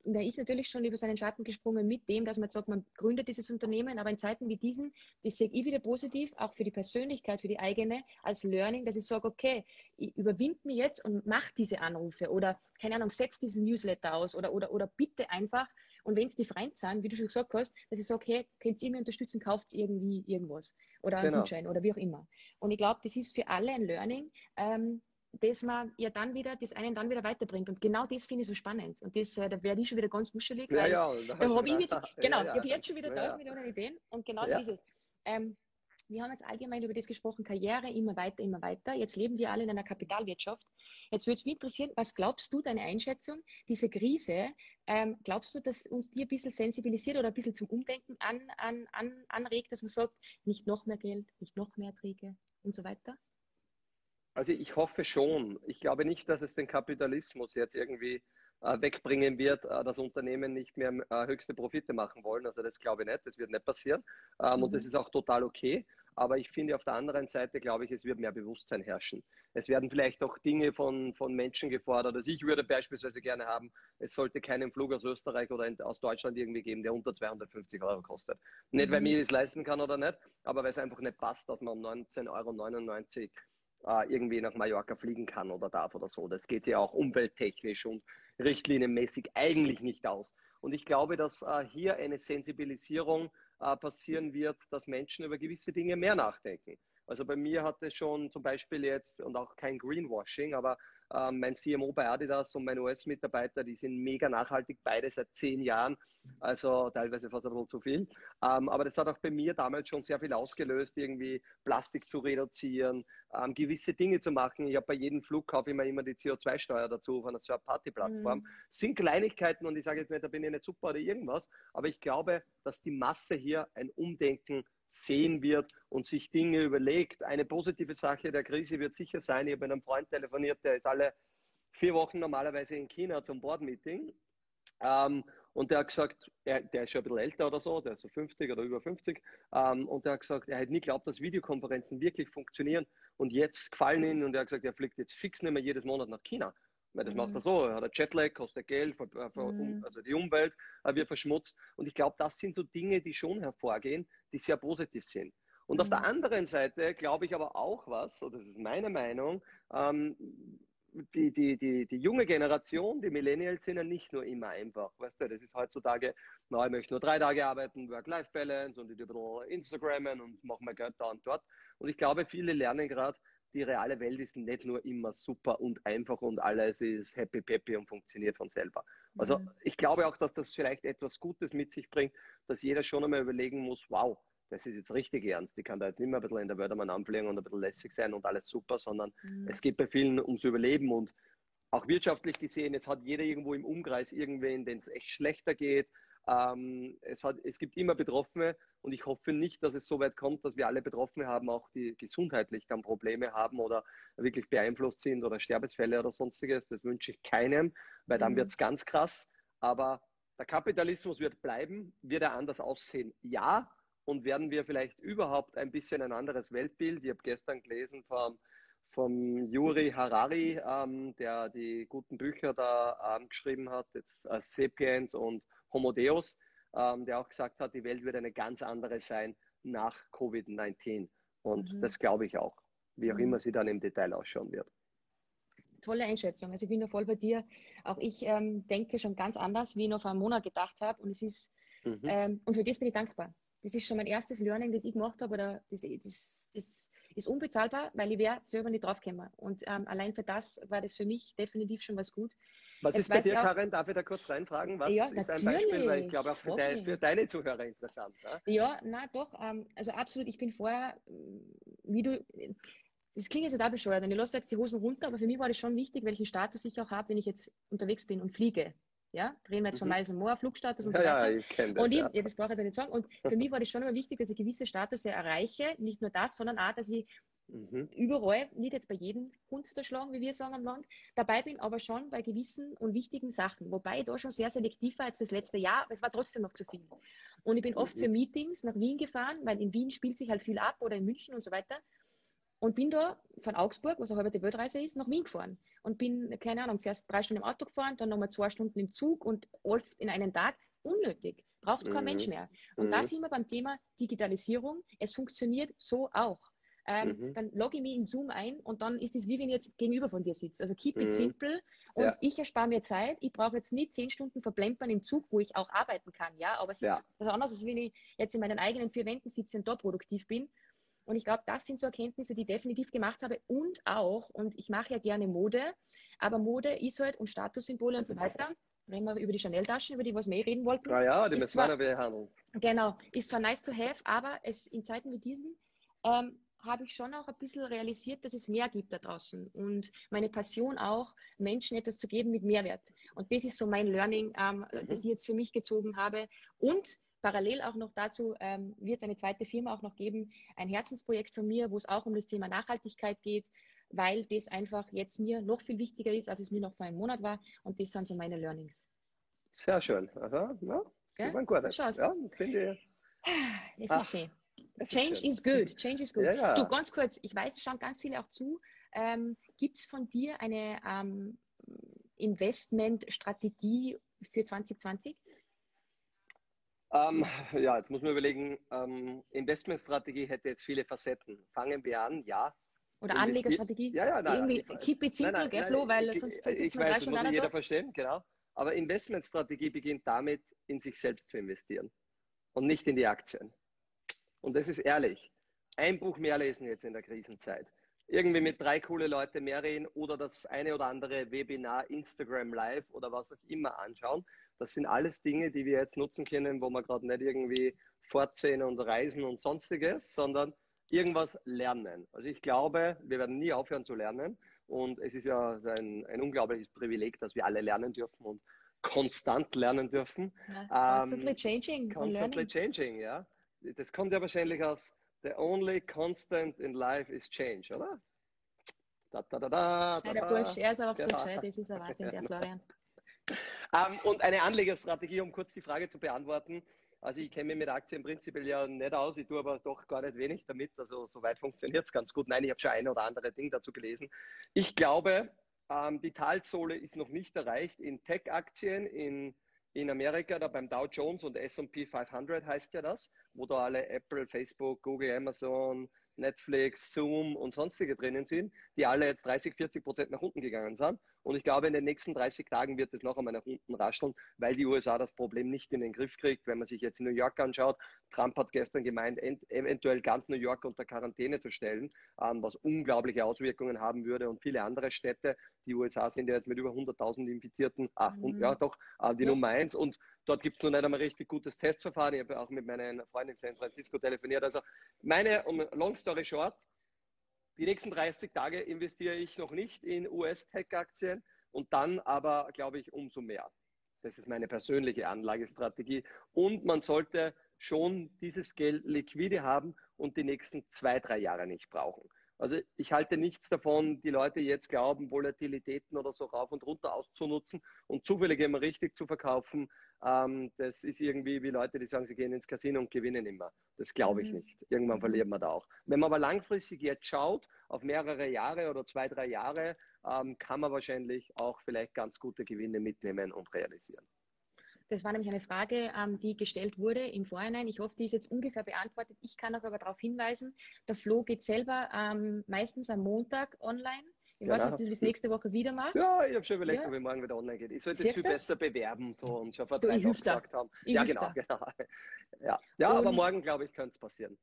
B: man ist natürlich schon über seinen Schatten gesprungen mit dem, dass man sagt, man gründet dieses Unternehmen, aber in Zeiten wie diesen, das sehe ich wieder positiv, auch für die Persönlichkeit, für die eigene, als Learning, dass ich sage, okay, ich überwinde mich jetzt und mache diese Anrufe oder, keine Ahnung, setze diesen Newsletter aus oder, oder, oder bitte einfach, und wenn es die Freunde sind, wie du schon gesagt hast, dass ich sage, hey, könnt ihr mir unterstützen, kauft irgendwie irgendwas oder einen genau. Gutschein oder wie auch immer. Und ich glaube, das ist für alle ein Learning, ähm, das man ja dann wieder, das einen dann wieder weiterbringt. Und genau das finde ich so spannend. Und das, äh, da werde ich schon wieder ganz muschelig.
C: Ja, ja,
B: da habe ich, jetzt, genau, ja, ja. ich habe jetzt schon wieder tausend Millionen Ideen und genau so ist es. Ähm, wir haben jetzt allgemein über das gesprochen, Karriere immer weiter, immer weiter. Jetzt leben wir alle in einer Kapitalwirtschaft. Jetzt würde es mich interessieren, was glaubst du, deine Einschätzung, diese Krise, ähm, glaubst du, dass uns die ein bisschen sensibilisiert oder ein bisschen zum Umdenken an, an, an, anregt, dass man sagt, nicht noch mehr Geld, nicht noch mehr Erträge und so weiter?
C: Also ich hoffe schon. Ich glaube nicht, dass es den Kapitalismus jetzt irgendwie äh, wegbringen wird, äh, dass Unternehmen nicht mehr äh, höchste Profite machen wollen. Also das glaube ich nicht, das wird nicht passieren. Ähm, mhm. Und das ist auch total okay. Aber ich finde auf der anderen Seite, glaube ich, es wird mehr Bewusstsein herrschen. Es werden vielleicht auch Dinge von, von Menschen gefordert. Also ich würde beispielsweise gerne haben, es sollte keinen Flug aus Österreich oder aus Deutschland irgendwie geben, der unter 250 Euro kostet. Nicht, weil mhm. mir das leisten kann oder nicht, aber weil es einfach nicht passt, dass man um 19,99 Euro äh, irgendwie nach Mallorca fliegen kann oder darf oder so. Das geht ja auch umwelttechnisch und richtlinienmäßig eigentlich nicht aus. Und ich glaube, dass äh, hier eine Sensibilisierung passieren wird, dass Menschen über gewisse Dinge mehr nachdenken. Also bei mir hat es schon zum Beispiel jetzt, und auch kein Greenwashing, aber mein CMO bei Adidas und mein US-Mitarbeiter, die sind mega nachhaltig, beide seit zehn Jahren, also teilweise fast ein bisschen zu viel. Ähm, aber das hat auch bei mir damals schon sehr viel ausgelöst, irgendwie Plastik zu reduzieren, ähm, gewisse Dinge zu machen. Ich habe bei jedem Flug kaufe ich mir immer die CO2-Steuer dazu von einer Third-Party-Plattform. Mhm. Sind Kleinigkeiten und ich sage jetzt nicht, da bin ich nicht super oder irgendwas, aber ich glaube, dass die Masse hier ein Umdenken sehen wird und sich Dinge überlegt. Eine positive Sache der Krise wird sicher sein, ich habe mit einem Freund telefoniert, der ist alle vier Wochen normalerweise in China zum Board-Meeting. Ähm, und der hat gesagt, er, der ist schon ein bisschen älter oder so, der ist so 50 oder über 50. Ähm, und der hat gesagt, er hätte nie geglaubt, dass Videokonferenzen wirklich funktionieren. Und jetzt gefallen ihn und er hat gesagt, er fliegt jetzt fix nicht mehr jedes Monat nach China. Weil das mhm. macht er so, er hat ein Jetlag, kostet Geld, mhm. also die Umwelt wird verschmutzt. Und ich glaube, das sind so Dinge, die schon hervorgehen, die sehr positiv sind. Und mhm. auf der mhm. anderen Seite glaube ich aber auch was, oder das ist meine Meinung, ähm, die, die, die, die junge Generation, die Millennials sind ja nicht nur immer einfach. Weißt du, das ist heutzutage, na, ich möchte nur drei Tage arbeiten, Work-Life-Balance und ich ein bisschen Instagrammen und mache mein Geld da und dort. Und ich glaube, viele lernen gerade, die reale Welt ist nicht nur immer super und einfach und alles ist happy peppy und funktioniert von selber. Also mhm. ich glaube auch, dass das vielleicht etwas Gutes mit sich bringt, dass jeder schon einmal überlegen muss, wow, das ist jetzt richtig ernst. Ich kann da jetzt nicht mehr ein bisschen in der Wörtermann anfliegen und ein bisschen lässig sein und alles super, sondern mhm. es geht bei vielen ums Überleben und auch wirtschaftlich gesehen, jetzt hat jeder irgendwo im Umkreis irgendwen, den es echt schlechter geht. Ähm, es, hat, es gibt immer Betroffene und ich hoffe nicht, dass es so weit kommt, dass wir alle Betroffene haben, auch die gesundheitlich dann Probleme haben oder wirklich beeinflusst sind oder Sterbesfälle oder sonstiges. Das wünsche ich keinem, weil dann mhm. wird es ganz krass. Aber der Kapitalismus wird bleiben. Wird er anders aussehen? Ja. Und werden wir vielleicht überhaupt ein bisschen ein anderes Weltbild? Ich habe gestern gelesen vom, vom Yuri Harari, ähm, der die guten Bücher da ähm, geschrieben hat, jetzt äh, Sapiens und Homo Deus, ähm, der auch gesagt hat, die Welt wird eine ganz andere sein nach Covid-19. Und mhm. das glaube ich auch, wie auch mhm. immer sie dann im Detail ausschauen wird.
B: Tolle Einschätzung. Also ich bin da voll bei dir. Auch ich ähm, denke schon ganz anders, wie ich noch vor einem Monat gedacht habe. Und es ist, mhm. ähm, und für das bin ich dankbar. Das ist schon mein erstes Learning, das ich gemacht habe. Oder das, das, das ist unbezahlbar, weil ich wäre selber nicht draufgekommen. Und ähm, allein für das war das für mich definitiv schon was gut.
C: Was Jetzt ist bei dir, auch, Karin? Darf ich da kurz reinfragen? Was ja, ist ein Beispiel? Weil ich glaube auch für, dein, für deine Zuhörer interessant.
B: Ne? Ja, na doch. Ähm, also absolut. Ich bin vorher, wie du, das klingt jetzt da bescheuert und ich lasse jetzt die Hosen runter, aber für mich war das schon wichtig, welchen Status ich auch habe, wenn ich jetzt unterwegs bin und fliege. Ja, drehen wir jetzt von mhm. Miles Moor, Flugstatus und so weiter. Ja, ich kenne das. Und ich, ja. ja. das brauche ich da nicht sagen. Und für mich war das schon immer wichtig, dass ich gewisse Status erreiche. Nicht nur das, sondern auch, dass ich mhm. überall, nicht jetzt bei jedem Hund der Schlagen, wie wir sagen am Land, dabei bin, aber schon bei gewissen und wichtigen Sachen. Wobei ich da schon sehr selektiv war als das letzte Jahr, aber es war trotzdem noch zu viel. Und ich bin oft mhm. für Meetings nach Wien gefahren, weil in Wien spielt sich halt viel ab oder in München und so weiter und bin da von Augsburg, was auch halbe die Weltreise ist, nach Wien gefahren. Und bin, keine Ahnung, zuerst drei Stunden im Auto gefahren, dann nochmal zwei Stunden im Zug und oft in einem Tag. Unnötig. Braucht kein mhm. Mensch mehr. Und mhm. da sind wir beim Thema Digitalisierung. Es funktioniert so auch. Ähm, mhm. Dann logge ich mich in Zoom ein und dann ist es wie wenn ich jetzt gegenüber von dir sitze. Also keep it mhm. simple und ja. ich erspare mir Zeit. Ich brauche jetzt nicht zehn Stunden verplempern im Zug, wo ich auch arbeiten kann. Ja, aber es ja. ist was anderes, als wenn ich jetzt in meinen eigenen vier Wänden sitze und da produktiv bin. Und ich glaube, das sind so Erkenntnisse, die ich definitiv gemacht habe. Und auch, und ich mache ja gerne Mode, aber Mode ist halt und Statussymbole und so weiter. Reden wir über die Chanel-Taschen, über die wir mehr reden wollten.
C: Ja, ja, die müssen wir behandeln.
B: Genau, ist zwar nice to have, aber es in Zeiten wie diesen ähm, habe ich schon auch ein bisschen realisiert, dass es mehr gibt da draußen und meine Passion auch, Menschen etwas zu geben mit Mehrwert. Und das ist so mein Learning, ähm, mhm. das ich jetzt für mich gezogen habe. Und Parallel auch noch dazu ähm, wird es eine zweite Firma auch noch geben, ein Herzensprojekt von mir, wo es auch um das Thema Nachhaltigkeit geht. weil das einfach jetzt mir noch viel wichtiger ist, als es mir noch vor einem Monat war. Und das sind so meine Learnings.
C: Sehr schön. Also, ja, ja? gut.
B: Ja, finde ich. Es ist schön. Change is, good. Change is good. Ja, ja. Du, ganz kurz, ich weiß, es schauen ganz viele auch zu. Ähm, Gibt es von dir eine ähm, Investmentstrategie für 2020?
C: Ähm, ja, jetzt muss man überlegen, ähm, Investmentstrategie hätte jetzt viele Facetten. Fangen wir an, ja.
B: Oder Anlegerstrategie?
C: Ja, ja, nein.
B: Irgendwie nein, keep it simple, nein, nein, Flo, weil ich, sonst
C: sitzt man weiß, drei muss jeder verstehen, genau. Aber Investmentstrategie beginnt damit, in sich selbst zu investieren und nicht in die Aktien. Und das ist ehrlich. Ein Buch mehr lesen jetzt in der Krisenzeit. Irgendwie mit drei coole Leute mehr reden oder das eine oder andere Webinar, Instagram Live oder was auch immer anschauen. Das sind alles Dinge, die wir jetzt nutzen können, wo wir gerade nicht irgendwie fortsehen und reisen und sonstiges, sondern irgendwas lernen. Also ich glaube, wir werden nie aufhören zu lernen. Und es ist ja ein, ein unglaubliches Privileg, dass wir alle lernen dürfen und konstant lernen dürfen.
B: Ja, constantly ähm, changing.
C: Constantly changing, ja. Das kommt ja wahrscheinlich aus The only constant in life is change, oder?
B: Da, da, da, da, da, da. Bursch, er ist aber so gescheit, das ist ein Wahnsinn, der Florian.
C: ähm, und eine Anlegerstrategie, um kurz die Frage zu beantworten. Also ich kenne mich mit Aktien prinzipiell ja nicht aus, ich tue aber doch gar nicht wenig damit. Also soweit funktioniert es ganz gut. Nein, ich habe schon ein oder andere Ding dazu gelesen. Ich glaube, ähm, die Talsohle ist noch nicht erreicht in Tech-Aktien, in, in Amerika, da beim Dow Jones und S&P 500 heißt ja das, wo da alle Apple, Facebook, Google, Amazon, Netflix, Zoom und sonstige drinnen sind, die alle jetzt 30, 40 Prozent nach unten gegangen sind. Und ich glaube, in den nächsten 30 Tagen wird es noch einmal nach unten rascheln, weil die USA das Problem nicht in den Griff kriegt. Wenn man sich jetzt New York anschaut, Trump hat gestern gemeint, eventuell ganz New York unter Quarantäne zu stellen, ähm, was unglaubliche Auswirkungen haben würde. Und viele andere Städte, die USA sind ja jetzt mit über 100.000 Infizierten, ah, mhm. ja doch, äh, die ja. Nummer eins. Und dort gibt es noch nicht einmal richtig gutes Testverfahren. Ich habe auch mit meinen Freunden in San Francisco telefoniert. Also meine, um long story short, die nächsten 30 Tage investiere ich noch nicht in US-Tech-Aktien und dann aber, glaube ich, umso mehr. Das ist meine persönliche Anlagestrategie. Und man sollte schon dieses Geld liquide haben und die nächsten zwei, drei Jahre nicht brauchen. Also ich halte nichts davon, die Leute jetzt glauben, Volatilitäten oder so rauf und runter auszunutzen und zufällig immer richtig zu verkaufen. Ähm, das ist irgendwie wie Leute, die sagen, sie gehen ins Casino und gewinnen immer. Das glaube ich mhm. nicht. Irgendwann verliert man da auch. Wenn man aber langfristig jetzt schaut, auf mehrere Jahre oder zwei, drei Jahre, ähm, kann man wahrscheinlich auch vielleicht ganz gute Gewinne mitnehmen und realisieren.
B: Das war nämlich eine Frage, ähm, die gestellt wurde im Vorhinein. Ich hoffe, die ist jetzt ungefähr beantwortet. Ich kann auch aber darauf hinweisen, der Flo geht selber ähm, meistens am Montag online. Ich genau. weiß nicht, ob du das nächste Woche wieder machst.
C: Ja, ich habe schon überlegt, ja. ob ich morgen wieder online geht. Ich sollte es viel das? besser bewerben so und schon vor drei Wochen gesagt haben. Ich ja, genau, genau. Ja, ja aber morgen, glaube ich, könnte es passieren.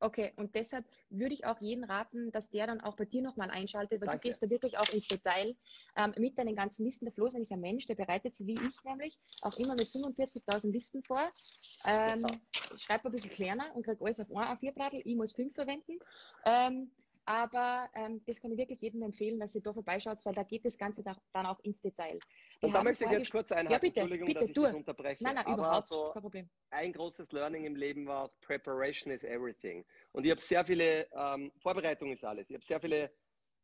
B: Okay, und deshalb würde ich auch jeden raten, dass der dann auch bei dir nochmal einschaltet, weil Danke. du gehst da wirklich auch ins Detail ähm, mit deinen ganzen Listen. Der Flo ist nämlich ein Mensch, der bereitet sie wie ich nämlich auch immer mit 45.000 Listen vor. Ähm, schreibt ein bisschen kleiner und kriegt alles auf ein A4-Brattel. Ich muss fünf verwenden. Ähm, aber ähm, das kann ich wirklich jedem empfehlen, dass ihr da vorbeischaut, weil da geht das Ganze dann auch ins Detail.
C: Wir und da möchte ich jetzt kurz einhaken, ja, bitte, Entschuldigung,
B: bitte,
C: dass ich
B: du.
C: dich unterbreche.
B: Nein, nein,
C: aber
B: überhaupt so kein Problem.
C: Ein großes Learning im Leben war auch, Preparation is everything. Und ich habe sehr viele, ähm, Vorbereitung ist alles. Ich habe sehr viele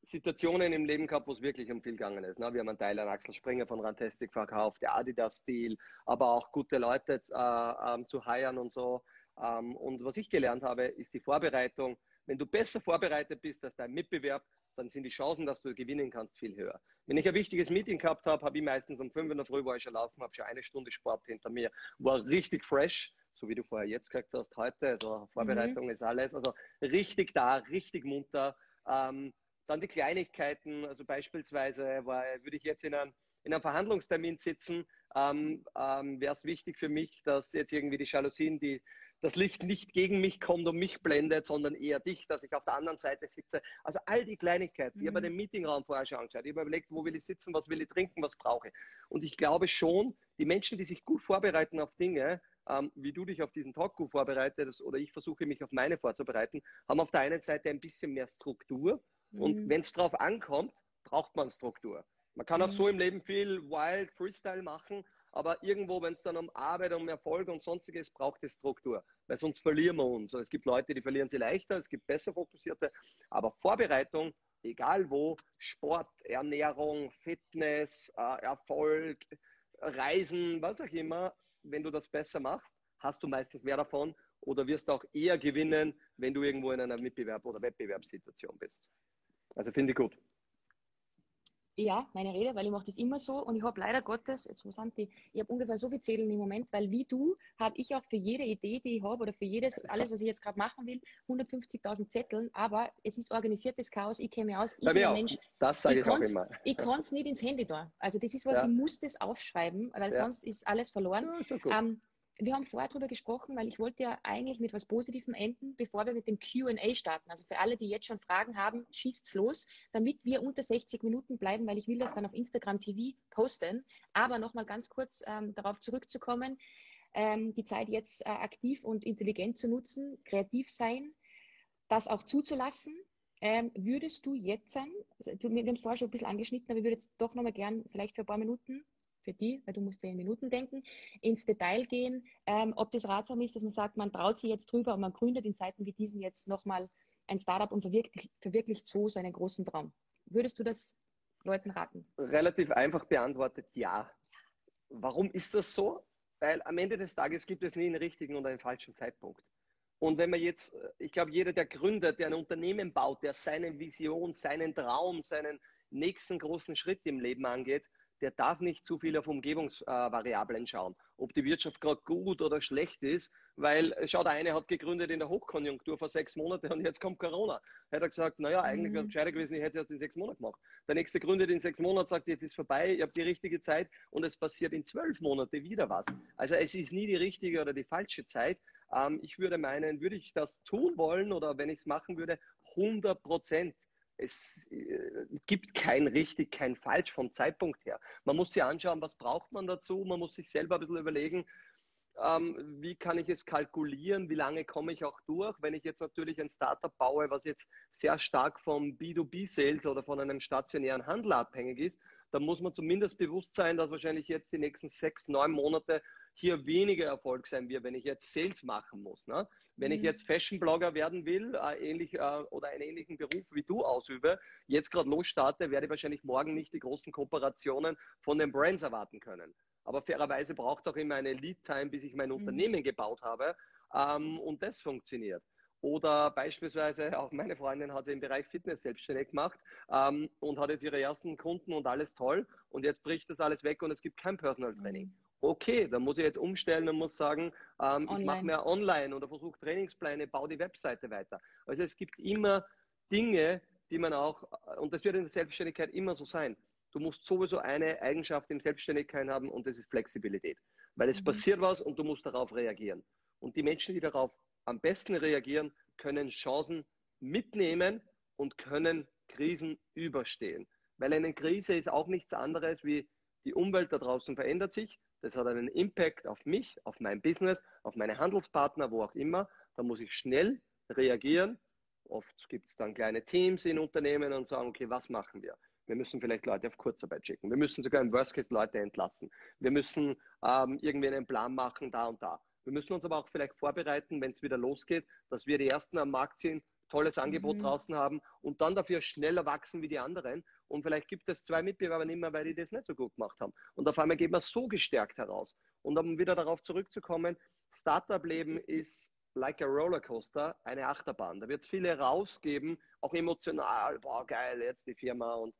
C: Situationen im Leben gehabt, wo es wirklich um viel gegangen ist. Ne? Wir haben einen Teil an Axel Springer von Rantastic verkauft, der Adidas-Stil, aber auch gute Leute äh, ähm, zu heiern und so. Ähm, und was ich gelernt habe, ist die Vorbereitung. Wenn du besser vorbereitet bist als dein Mitbewerb, dann sind die Chancen, dass du gewinnen kannst, viel höher. Wenn ich ein wichtiges Meeting gehabt habe, habe ich meistens um fünf in der Früh war ich schon laufen, habe schon eine Stunde Sport hinter mir, war richtig fresh, so wie du vorher jetzt gesagt hast, heute. Also Vorbereitung mhm. ist alles. Also richtig da, richtig munter. Ähm, dann die Kleinigkeiten, also beispielsweise war, würde ich jetzt in einem, in einem Verhandlungstermin sitzen, ähm, ähm, wäre es wichtig für mich, dass jetzt irgendwie die Jalousien, die das Licht nicht gegen mich kommt und mich blendet, sondern eher dich, dass ich auf der anderen Seite sitze. Also all die Kleinigkeiten. Mhm. Ich habe den Meetingraum vorher schon angeschaut. Ich habe überlegt, wo will ich sitzen, was will ich trinken, was brauche ich. Und ich glaube schon, die Menschen, die sich gut vorbereiten auf Dinge, ähm, wie du dich auf diesen Talk gut vorbereitest oder ich versuche mich auf meine vorzubereiten, haben auf der einen Seite ein bisschen mehr Struktur. Mhm. Und wenn es darauf ankommt, braucht man Struktur. Man kann mhm. auch so im Leben viel Wild Freestyle machen, aber irgendwo, wenn es dann um Arbeit, um Erfolg und sonstiges braucht es Struktur, weil sonst verlieren wir uns. Es gibt Leute, die verlieren sie leichter, es gibt besser fokussierte, aber Vorbereitung, egal wo, Sport, Ernährung, Fitness, äh, Erfolg, Reisen, was auch immer, wenn du das besser machst, hast du meistens mehr davon oder wirst auch eher gewinnen, wenn du irgendwo in einer Mitbewerb- oder Wettbewerbssituation bist. Also finde ich gut.
B: Ja, meine Rede, weil ich mache das immer so und ich habe leider Gottes, jetzt wo sind die, ich habe ungefähr so viel Zählen im Moment, weil wie du habe ich auch für jede Idee, die ich habe oder für jedes, alles, was ich jetzt gerade machen will, 150.000 Zetteln, aber es ist organisiertes Chaos, ich kenne mich aus, ich
C: bin ein Mensch, das sage ich, ich auch immer.
B: Ich kann es nicht ins Handy da. Also das ist was, ja. ich muss das aufschreiben, weil ja. sonst ist alles verloren. Ja, so ähm, wir haben vorher darüber gesprochen, weil ich wollte ja eigentlich mit was Positivem enden, bevor wir mit dem Q&A starten. Also für alle, die jetzt schon Fragen haben, schießt's los, damit wir unter 60 Minuten bleiben, weil ich will das dann auf Instagram TV posten. Aber nochmal ganz kurz ähm, darauf zurückzukommen, ähm, die Zeit jetzt äh, aktiv und intelligent zu nutzen, kreativ sein, das auch zuzulassen. Ähm, würdest du jetzt, also, wir haben es vorher schon ein bisschen angeschnitten, aber ich würde jetzt doch nochmal gern vielleicht für ein paar Minuten für die, weil du musst ja in Minuten denken, ins Detail gehen, ähm, ob das ratsam ist, dass man sagt, man traut sich jetzt drüber und man gründet in Zeiten wie diesen jetzt nochmal ein Startup und verwirklicht, verwirklicht so seinen großen Traum. Würdest du das Leuten raten?
C: Relativ einfach beantwortet, ja. Warum ist das so? Weil am Ende des Tages gibt es nie einen richtigen und einen falschen Zeitpunkt. Und wenn man jetzt, ich glaube, jeder, der gründet, der ein Unternehmen baut, der seine Vision, seinen Traum, seinen nächsten großen Schritt im Leben angeht, der darf nicht zu viel auf Umgebungsvariablen schauen, ob die Wirtschaft gerade gut oder schlecht ist, weil, äh, schau, der eine hat gegründet in der Hochkonjunktur vor sechs Monaten und jetzt kommt Corona. Er hat gesagt, naja, eigentlich wäre es mhm. gescheiter gewesen, ich hätte es erst in sechs Monaten gemacht. Der nächste gründet in sechs Monaten, sagt, jetzt ist vorbei, ich habe die richtige Zeit und es passiert in zwölf Monaten wieder was. Also es ist nie die richtige oder die falsche Zeit. Ähm, ich würde meinen, würde ich das tun wollen oder wenn ich es machen würde, 100 Prozent es äh, gibt kein richtig, kein falsch vom Zeitpunkt her. Man muss sich anschauen, was braucht man dazu. Man muss sich selber ein bisschen überlegen, ähm, wie kann ich es kalkulieren, wie lange komme ich auch durch. Wenn ich jetzt natürlich ein Startup baue, was jetzt sehr stark vom B2B-Sales oder von einem stationären Handel abhängig ist, dann muss man zumindest bewusst sein, dass wahrscheinlich jetzt die nächsten sechs, neun Monate hier weniger Erfolg sein wird, wenn ich jetzt Sales machen muss. Ne? Wenn mhm. ich jetzt Fashion-Blogger werden will, äh, ähnlich, äh, oder einen ähnlichen Beruf wie du ausübe, jetzt gerade losstarte, werde ich wahrscheinlich morgen nicht die großen Kooperationen von den Brands erwarten können. Aber fairerweise braucht es auch immer eine Lead-Time, bis ich mein mhm. Unternehmen gebaut habe ähm, und das funktioniert. Oder beispielsweise auch meine Freundin hat sich im Bereich Fitness selbstständig gemacht ähm, und hat jetzt ihre ersten Kunden und alles toll. Und jetzt bricht das alles weg und es gibt kein Personal Training. Okay, dann muss ich jetzt umstellen und muss sagen, ähm, ich mache mehr online oder versuche Trainingspläne, baue die Webseite weiter. Also es gibt immer Dinge, die man auch, und das wird in der Selbstständigkeit immer so sein. Du musst sowieso eine Eigenschaft in Selbstständigkeit haben und das ist Flexibilität. Weil es mhm. passiert was und du musst darauf reagieren. Und die Menschen, die darauf am besten reagieren, können Chancen mitnehmen und können Krisen überstehen. Weil eine Krise ist auch nichts anderes wie die Umwelt da draußen verändert sich, das hat einen Impact auf mich, auf mein Business, auf meine Handelspartner, wo auch immer. Da muss ich schnell reagieren. Oft gibt es dann kleine Teams in Unternehmen und sagen, okay, was machen wir? Wir müssen vielleicht Leute auf Kurzarbeit schicken. Wir müssen sogar im Worst Case Leute entlassen. Wir müssen ähm, irgendwie einen Plan machen, da und da. Wir müssen uns aber auch vielleicht vorbereiten, wenn es wieder losgeht, dass wir die Ersten am Markt sind, tolles Angebot mhm. draußen haben und dann dafür schneller wachsen wie die anderen. Und vielleicht gibt es zwei Mitbewerber nicht mehr, weil die das nicht so gut gemacht haben. Und auf einmal geht man so gestärkt heraus. Und um wieder darauf zurückzukommen, Startup-Leben ist like a Rollercoaster, eine Achterbahn. Da wird es viele rausgeben, auch emotional, boah, geil, jetzt die Firma und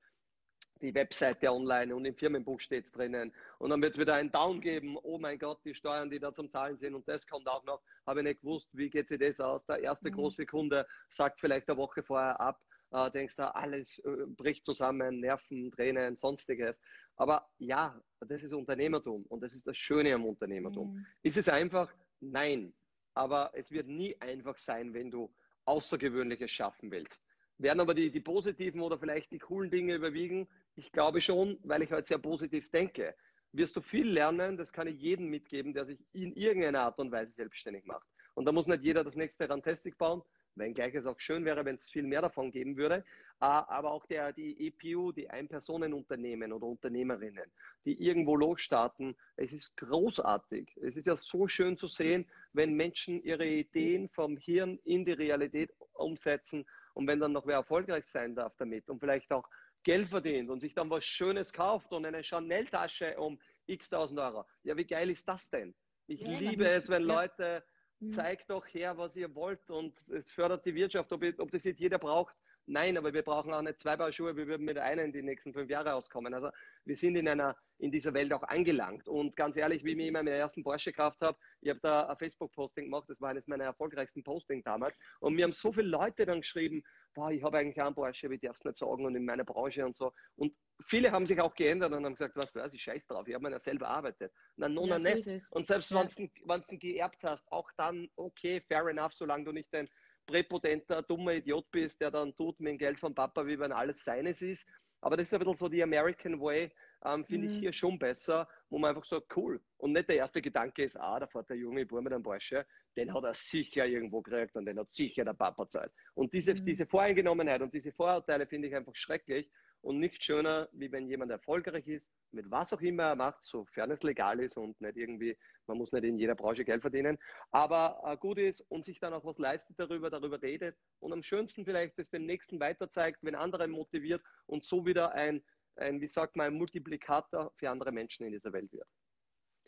C: die Webseite online und im Firmenbuch steht es drinnen. Und dann wird es wieder einen Down geben. Oh mein Gott, die Steuern, die da zum Zahlen sind und das kommt auch noch. Habe ich nicht gewusst, wie geht sich das aus? Der erste mhm. große Kunde sagt vielleicht eine Woche vorher ab. Äh, denkst du, alles äh, bricht zusammen, Nerven, Tränen, sonstiges. Aber ja, das ist Unternehmertum und das ist das Schöne am Unternehmertum. Mhm. Ist es einfach? Nein. Aber es wird nie einfach sein, wenn du Außergewöhnliches schaffen willst. Werden aber die, die positiven oder vielleicht die coolen Dinge überwiegen? Ich glaube schon, weil ich halt sehr positiv denke. Wirst du viel lernen, das kann ich jedem mitgeben, der sich in irgendeiner Art und Weise selbstständig macht. Und da muss nicht jeder das nächste Rantastic bauen. Wenngleich es auch schön wäre, wenn es viel mehr davon geben würde. Äh, aber auch der, die EPU, die Einpersonenunternehmen oder Unternehmerinnen, die irgendwo losstarten. Es ist großartig. Es ist ja so schön zu sehen, wenn Menschen ihre Ideen vom Hirn in die Realität umsetzen und wenn dann noch wer erfolgreich sein darf damit und vielleicht auch Geld verdient und sich dann was Schönes kauft und eine Chanel-Tasche um x tausend Euro. Ja, wie geil ist das denn? Ich ja, liebe es, wenn ja. Leute. Zeigt doch her, was ihr wollt und es fördert die Wirtschaft, ob, ob das jetzt jeder braucht. Nein, aber wir brauchen auch nicht zwei Paar Schuhe, wir würden mit einem die nächsten fünf Jahre auskommen. Also wir sind in einer, in dieser Welt auch angelangt. Und ganz ehrlich, wie ich mir meinen ersten Porsche gekauft habe, ich habe da ein Facebook-Posting gemacht, das war eines meiner erfolgreichsten Posting damals. Und mir haben so viele Leute dann geschrieben, boah, ich habe eigentlich auch einen Porsche, wie darf es nicht sagen und in meiner Branche und so. Und viele haben sich auch geändert und haben gesagt, was weiß ich, scheiß drauf, ich habe mir ja selber arbeitet. Na, nun ja, nicht. Und selbst ja. wenn du ihn geerbt hast, auch dann, okay, fair enough, solange du nicht ein präpotenter, dummer Idiot bist, der dann tut mit dem Geld von Papa, wie wenn alles seines ist. Aber das ist ein bisschen so die American Way, ähm, finde mhm. ich hier schon besser, wo man einfach sagt, cool. Und nicht der erste Gedanke ist, ah, da fährt der junge Bub mit einem Porsche, den hat er sicher irgendwo gekriegt und den hat sicher der Papa Zeit. Und diese, mhm. diese Voreingenommenheit und diese Vorurteile finde ich einfach schrecklich und nicht schöner, wie wenn jemand erfolgreich ist, mit was auch immer er macht, sofern es legal ist und nicht irgendwie, man muss nicht in jeder Branche Geld verdienen, aber äh, gut ist und sich dann auch was leistet darüber, darüber redet und am schönsten vielleicht es dem Nächsten weiter zeigt, wenn andere motiviert und so wieder ein, ein, wie sagt man, ein Multiplikator für andere Menschen in dieser Welt wird.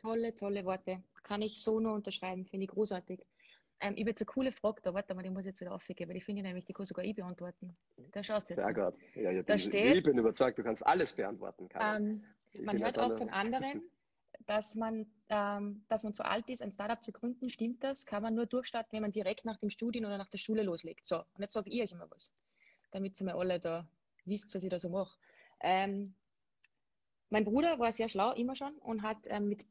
B: Tolle, tolle Worte. Kann ich so nur unterschreiben, finde ich großartig. Ähm, ich habe jetzt eine coole Frage da, warte mal, die muss ich jetzt wieder aufgeben, weil die finde ich nämlich, die kann sogar ich beantworten. Da schaust du jetzt.
C: Sehr gut. Ja, ja, da steht, ich bin überzeugt, du kannst alles beantworten.
B: Ähm, man hört auch von anderen, dass man, ähm, dass man zu alt ist, ein Startup zu gründen. Stimmt das? Kann man nur durchstarten, wenn man direkt nach dem Studium oder nach der Schule loslegt. So, und jetzt sage ich euch immer was, damit ihr mir alle da wisst, was ich da so mache. Ähm, mein Bruder war sehr schlau, immer schon, und hat ähm, mit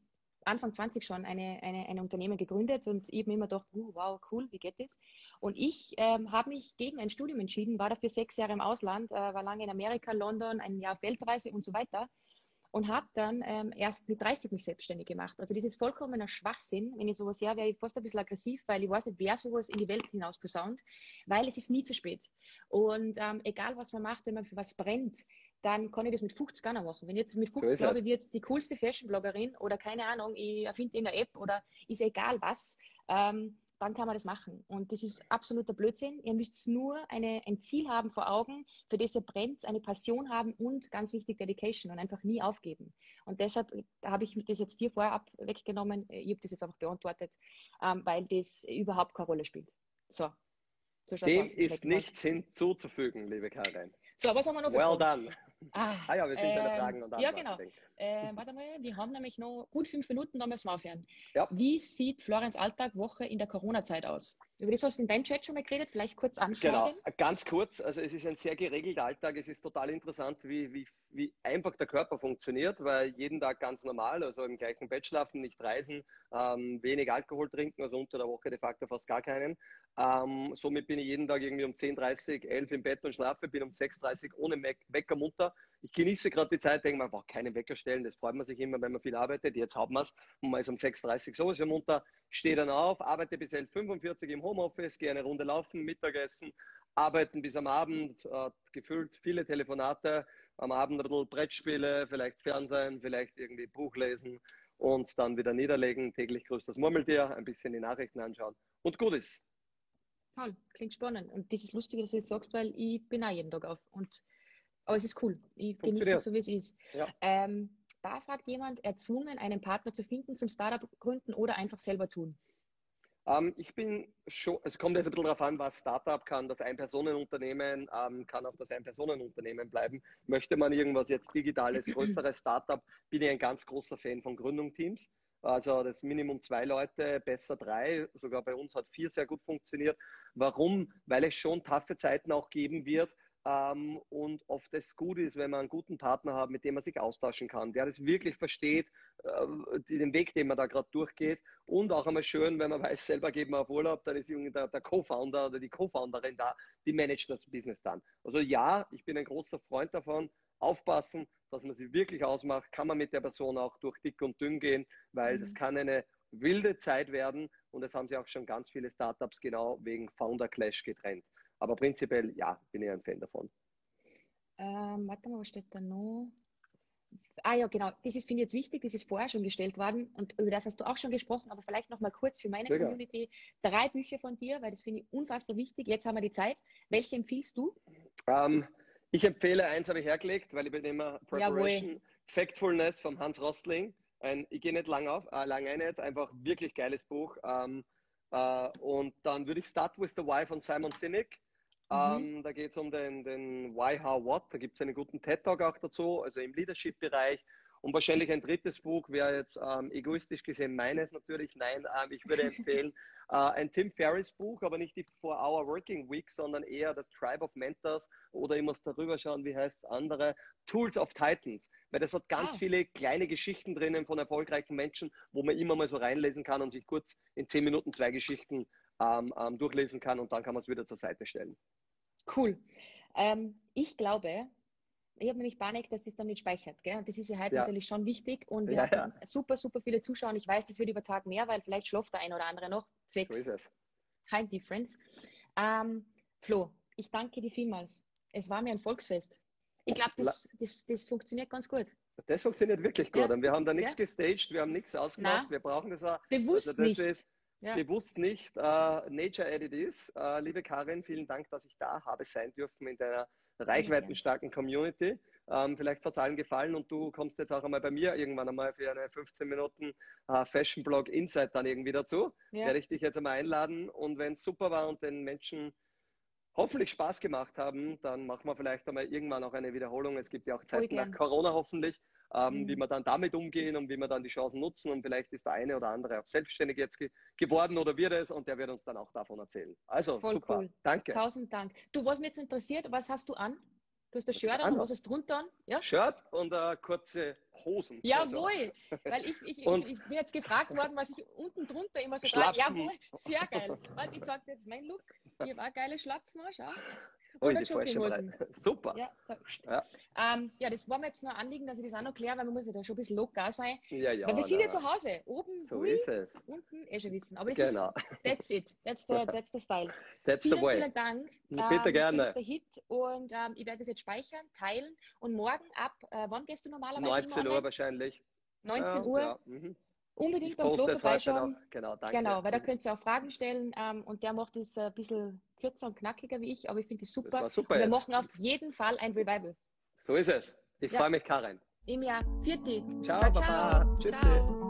B: Anfang 20 schon eine, eine, ein Unternehmen gegründet und eben immer gedacht, uh, wow, cool, wie geht das? Und ich ähm, habe mich gegen ein Studium entschieden, war dafür sechs Jahre im Ausland, äh, war lange in Amerika, London, ein Jahr Weltreise und so weiter und habe dann ähm, erst mit 30 mich selbstständig gemacht. Also das ist vollkommener Schwachsinn. Wenn ich sowas her wäre ich fast ein bisschen aggressiv, weil ich weiß nicht, wer sowas in die Welt hinaus posaunt, weil es ist nie zu spät. Und ähm, egal, was man macht, wenn man für was brennt, dann kann ich das mit 50 gar nicht machen. Wenn ich jetzt mit 50 so glaube, ich jetzt die coolste Fashion-Bloggerin oder keine Ahnung, ich erfinde irgendeine App oder ist egal was, ähm, dann kann man das machen. Und das ist absoluter Blödsinn. Ihr müsst nur eine, ein Ziel haben vor Augen, für das ihr brennt, eine Passion haben und ganz wichtig Dedication und einfach nie aufgeben. Und deshalb habe ich das jetzt hier vorher ab weggenommen. Ich habe das jetzt einfach beantwortet, ähm, weil das überhaupt keine Rolle spielt. So.
C: so Dem ist nichts hinzuzufügen, liebe Karin.
B: So, was haben wir noch
C: Well done. Ah, ah, ja, wir sind äh, bei den ähm, Fragen und
B: Antworten. Ja, genau. Äh, warte mal, wir haben nämlich noch gut fünf Minuten, dann müssen wir aufhören. Ja. Wie sieht Florians Alltag Woche in der Corona-Zeit aus? Über das hast du in deinem Chat schon mal geredet, vielleicht kurz anschauen.
C: Genau, ganz kurz. Also es ist ein sehr geregelter Alltag. Es ist total interessant, wie, wie, wie einfach der Körper funktioniert, weil jeden Tag ganz normal, also im gleichen Bett schlafen, nicht reisen, ähm, wenig Alkohol trinken, also unter der Woche de facto fast gar keinen. Ähm, somit bin ich jeden Tag irgendwie um 10.30 11 im Bett und schlafe, bin um 6.30 ohne Wecker munter. Ich genieße gerade die Zeit, denke mir, brauche keine Wecker stellen, das freut man sich immer, wenn man viel arbeitet. Jetzt haben wir es und man ist um 6.30 sowieso munter, stehe dann auf, arbeite bis 11.45 im Homeoffice, gehe eine Runde laufen, Mittagessen, arbeiten bis am Abend, äh, gefüllt viele Telefonate, am Abend ein bisschen Brettspiele, vielleicht Fernsehen, vielleicht irgendwie Buch lesen und dann wieder niederlegen, täglich grüßt das Murmeltier, ein bisschen die Nachrichten anschauen und gut ist.
B: Toll, klingt spannend. Und das ist lustig, dass du das sagst, weil ich bin auch jeden Tag auf. Und, aber es ist cool. Ich genieße es so, wie es ist. Ja. Ähm, da fragt jemand, erzwungen, einen Partner zu finden zum Startup gründen oder einfach selber tun?
C: Ähm, ich bin schon, es kommt jetzt ein bisschen darauf an, was Startup kann. Das Ein-Personen-Unternehmen ähm, kann auch das Ein-Personen-Unternehmen bleiben. Möchte man irgendwas jetzt digitales, größeres Startup, bin ich ein ganz großer Fan von Gründungsteams. Also das Minimum zwei Leute, besser drei. Sogar bei uns hat vier sehr gut funktioniert. Warum? Weil es schon taffe Zeiten auch geben wird. Ähm, und oft es gut ist, wenn man einen guten Partner hat, mit dem man sich austauschen kann, der das wirklich versteht, äh, den Weg, den man da gerade durchgeht. Und auch einmal schön, wenn man weiß, selber geht man auf Urlaub, dann ist der, der Co-Founder oder die Co-Founderin da, die managt das Business dann. Also ja, ich bin ein großer Freund davon, aufpassen, dass man sie wirklich ausmacht, kann man mit der Person auch durch dick und dünn gehen, weil mhm. das kann eine wilde Zeit werden und es haben sich auch schon ganz viele Startups genau wegen Founder Clash getrennt. Aber prinzipiell, ja, bin ich ein Fan davon.
B: Ähm, warte mal, was steht da noch? Ah ja, genau. Das ist, finde ich jetzt wichtig. Das ist vorher schon gestellt worden und über das hast du auch schon gesprochen, aber vielleicht noch mal kurz für meine Sehr Community. Drei Bücher von dir, weil das finde ich unfassbar wichtig. Jetzt haben wir die Zeit. Welche empfiehlst du?
C: Ähm, ich empfehle, eins habe ich hergelegt, weil ich bin immer Preparation, Jawohl. Factfulness von Hans Rostling. Ein, ich gehe nicht lang auf, äh, lang ein jetzt, einfach wirklich geiles Buch. Ähm, äh, und dann würde ich Start with the Why von Simon Sinek. Mhm. Ähm, da geht es um den, den Why, How, What. Da gibt es einen guten TED-Talk auch dazu, also im Leadership-Bereich. Und wahrscheinlich ein drittes Buch wäre jetzt ähm, egoistisch gesehen meines natürlich. Nein, ähm, ich würde empfehlen äh, ein Tim Ferriss Buch, aber nicht die Four Hour Working Week, sondern eher das Tribe of Mentors oder ich muss darüber schauen, wie heißt es andere, Tools of Titans. Weil das hat ganz ah. viele kleine Geschichten drinnen von erfolgreichen Menschen, wo man immer mal so reinlesen kann und sich kurz in zehn Minuten zwei Geschichten ähm, ähm, durchlesen kann und dann kann man es wieder zur Seite stellen.
B: Cool. Ähm, ich glaube, ich habe nämlich Panik, dass es dann nicht speichert. Gell? Und das ist ja heute ja. natürlich schon wichtig. Und wir ja, haben ja. super, super viele Zuschauer. Und ich weiß, das wird über Tag mehr, weil vielleicht schläft der ein oder andere noch. Zwecks so Time Difference. Ähm, Flo, ich danke dir vielmals. Es war mir ein Volksfest. Ich glaube, das, das, das, funktioniert ganz gut.
C: Das funktioniert wirklich gut. Und wir haben da nichts gestaged, wir haben nichts ausgemacht. Wir brauchen das auch.
B: Bewusst also das nicht. Ist,
C: ja. bewusst nicht äh, Nature Edit ist. Äh, liebe Karin, vielen Dank, dass ich da habe sein dürfen in deiner reichweitenstarken Community. Ähm, vielleicht hat es allen gefallen und du kommst jetzt auch einmal bei mir irgendwann einmal für eine 15 Minuten äh, Fashion Blog Insight dann irgendwie dazu. Ja. Werde ich dich jetzt einmal einladen und wenn es super war und den Menschen hoffentlich Spaß gemacht haben, dann machen wir vielleicht einmal irgendwann auch eine Wiederholung. Es gibt ja auch Zeiten nach Corona hoffentlich ähm, mhm. wie wir dann damit umgehen und wie wir dann die Chancen nutzen. Und vielleicht ist der eine oder andere auch selbstständig jetzt ge geworden oder wird es und der wird uns dann auch davon erzählen. Also Voll super. Cool. Danke.
B: Tausend Dank. Du, was mich jetzt interessiert, was hast du an? Du hast das Shirt an, was ist drunter an?
C: Ja? Shirt und äh, kurze Hosen.
B: Jawohl, weil ich, ich, und ich, bin jetzt gefragt worden, was ich unten drunter immer so trage. Jawohl, sehr geil. Warte, ich sage jetzt mein Look. Ich habe auch geile Schlapfen, schau.
C: Oh, die Jogginghosen. Super.
B: Ja, ja. Ähm, ja, das war mir jetzt noch ein Anliegen, dass ich das auch noch kläre, weil man muss ja da schon ein bisschen locker sein.
C: Ja, ja.
B: Weil wir sind ja zu Hause. Oben,
C: so hui, ist es.
B: unten, eh schon wissen. Aber das genau. ist, that's it. That's the, that's the style.
C: That's
B: vielen,
C: the way.
B: vielen Dank.
C: Bitte ähm, gerne. Das
B: ist der Hit und ähm, ich werde das jetzt speichern, teilen und morgen ab, äh, wann gehst du normalerweise
C: 19 Uhr wahrscheinlich.
B: 19 Uhr. Mhm. Unbedingt beim Flo vorbeischauen.
C: Genau, danke.
B: Genau, weil da könnt ihr auch Fragen stellen ähm, und der macht es ein bisschen kürzer und knackiger wie ich, aber ich finde es super.
C: Das super
B: wir machen auf jeden Fall ein Revival.
C: So ist es. Ich ja. freue mich, Karin.
B: Im Jahr. Vierti.
C: Ciao, ciao Baba. Tschüssi.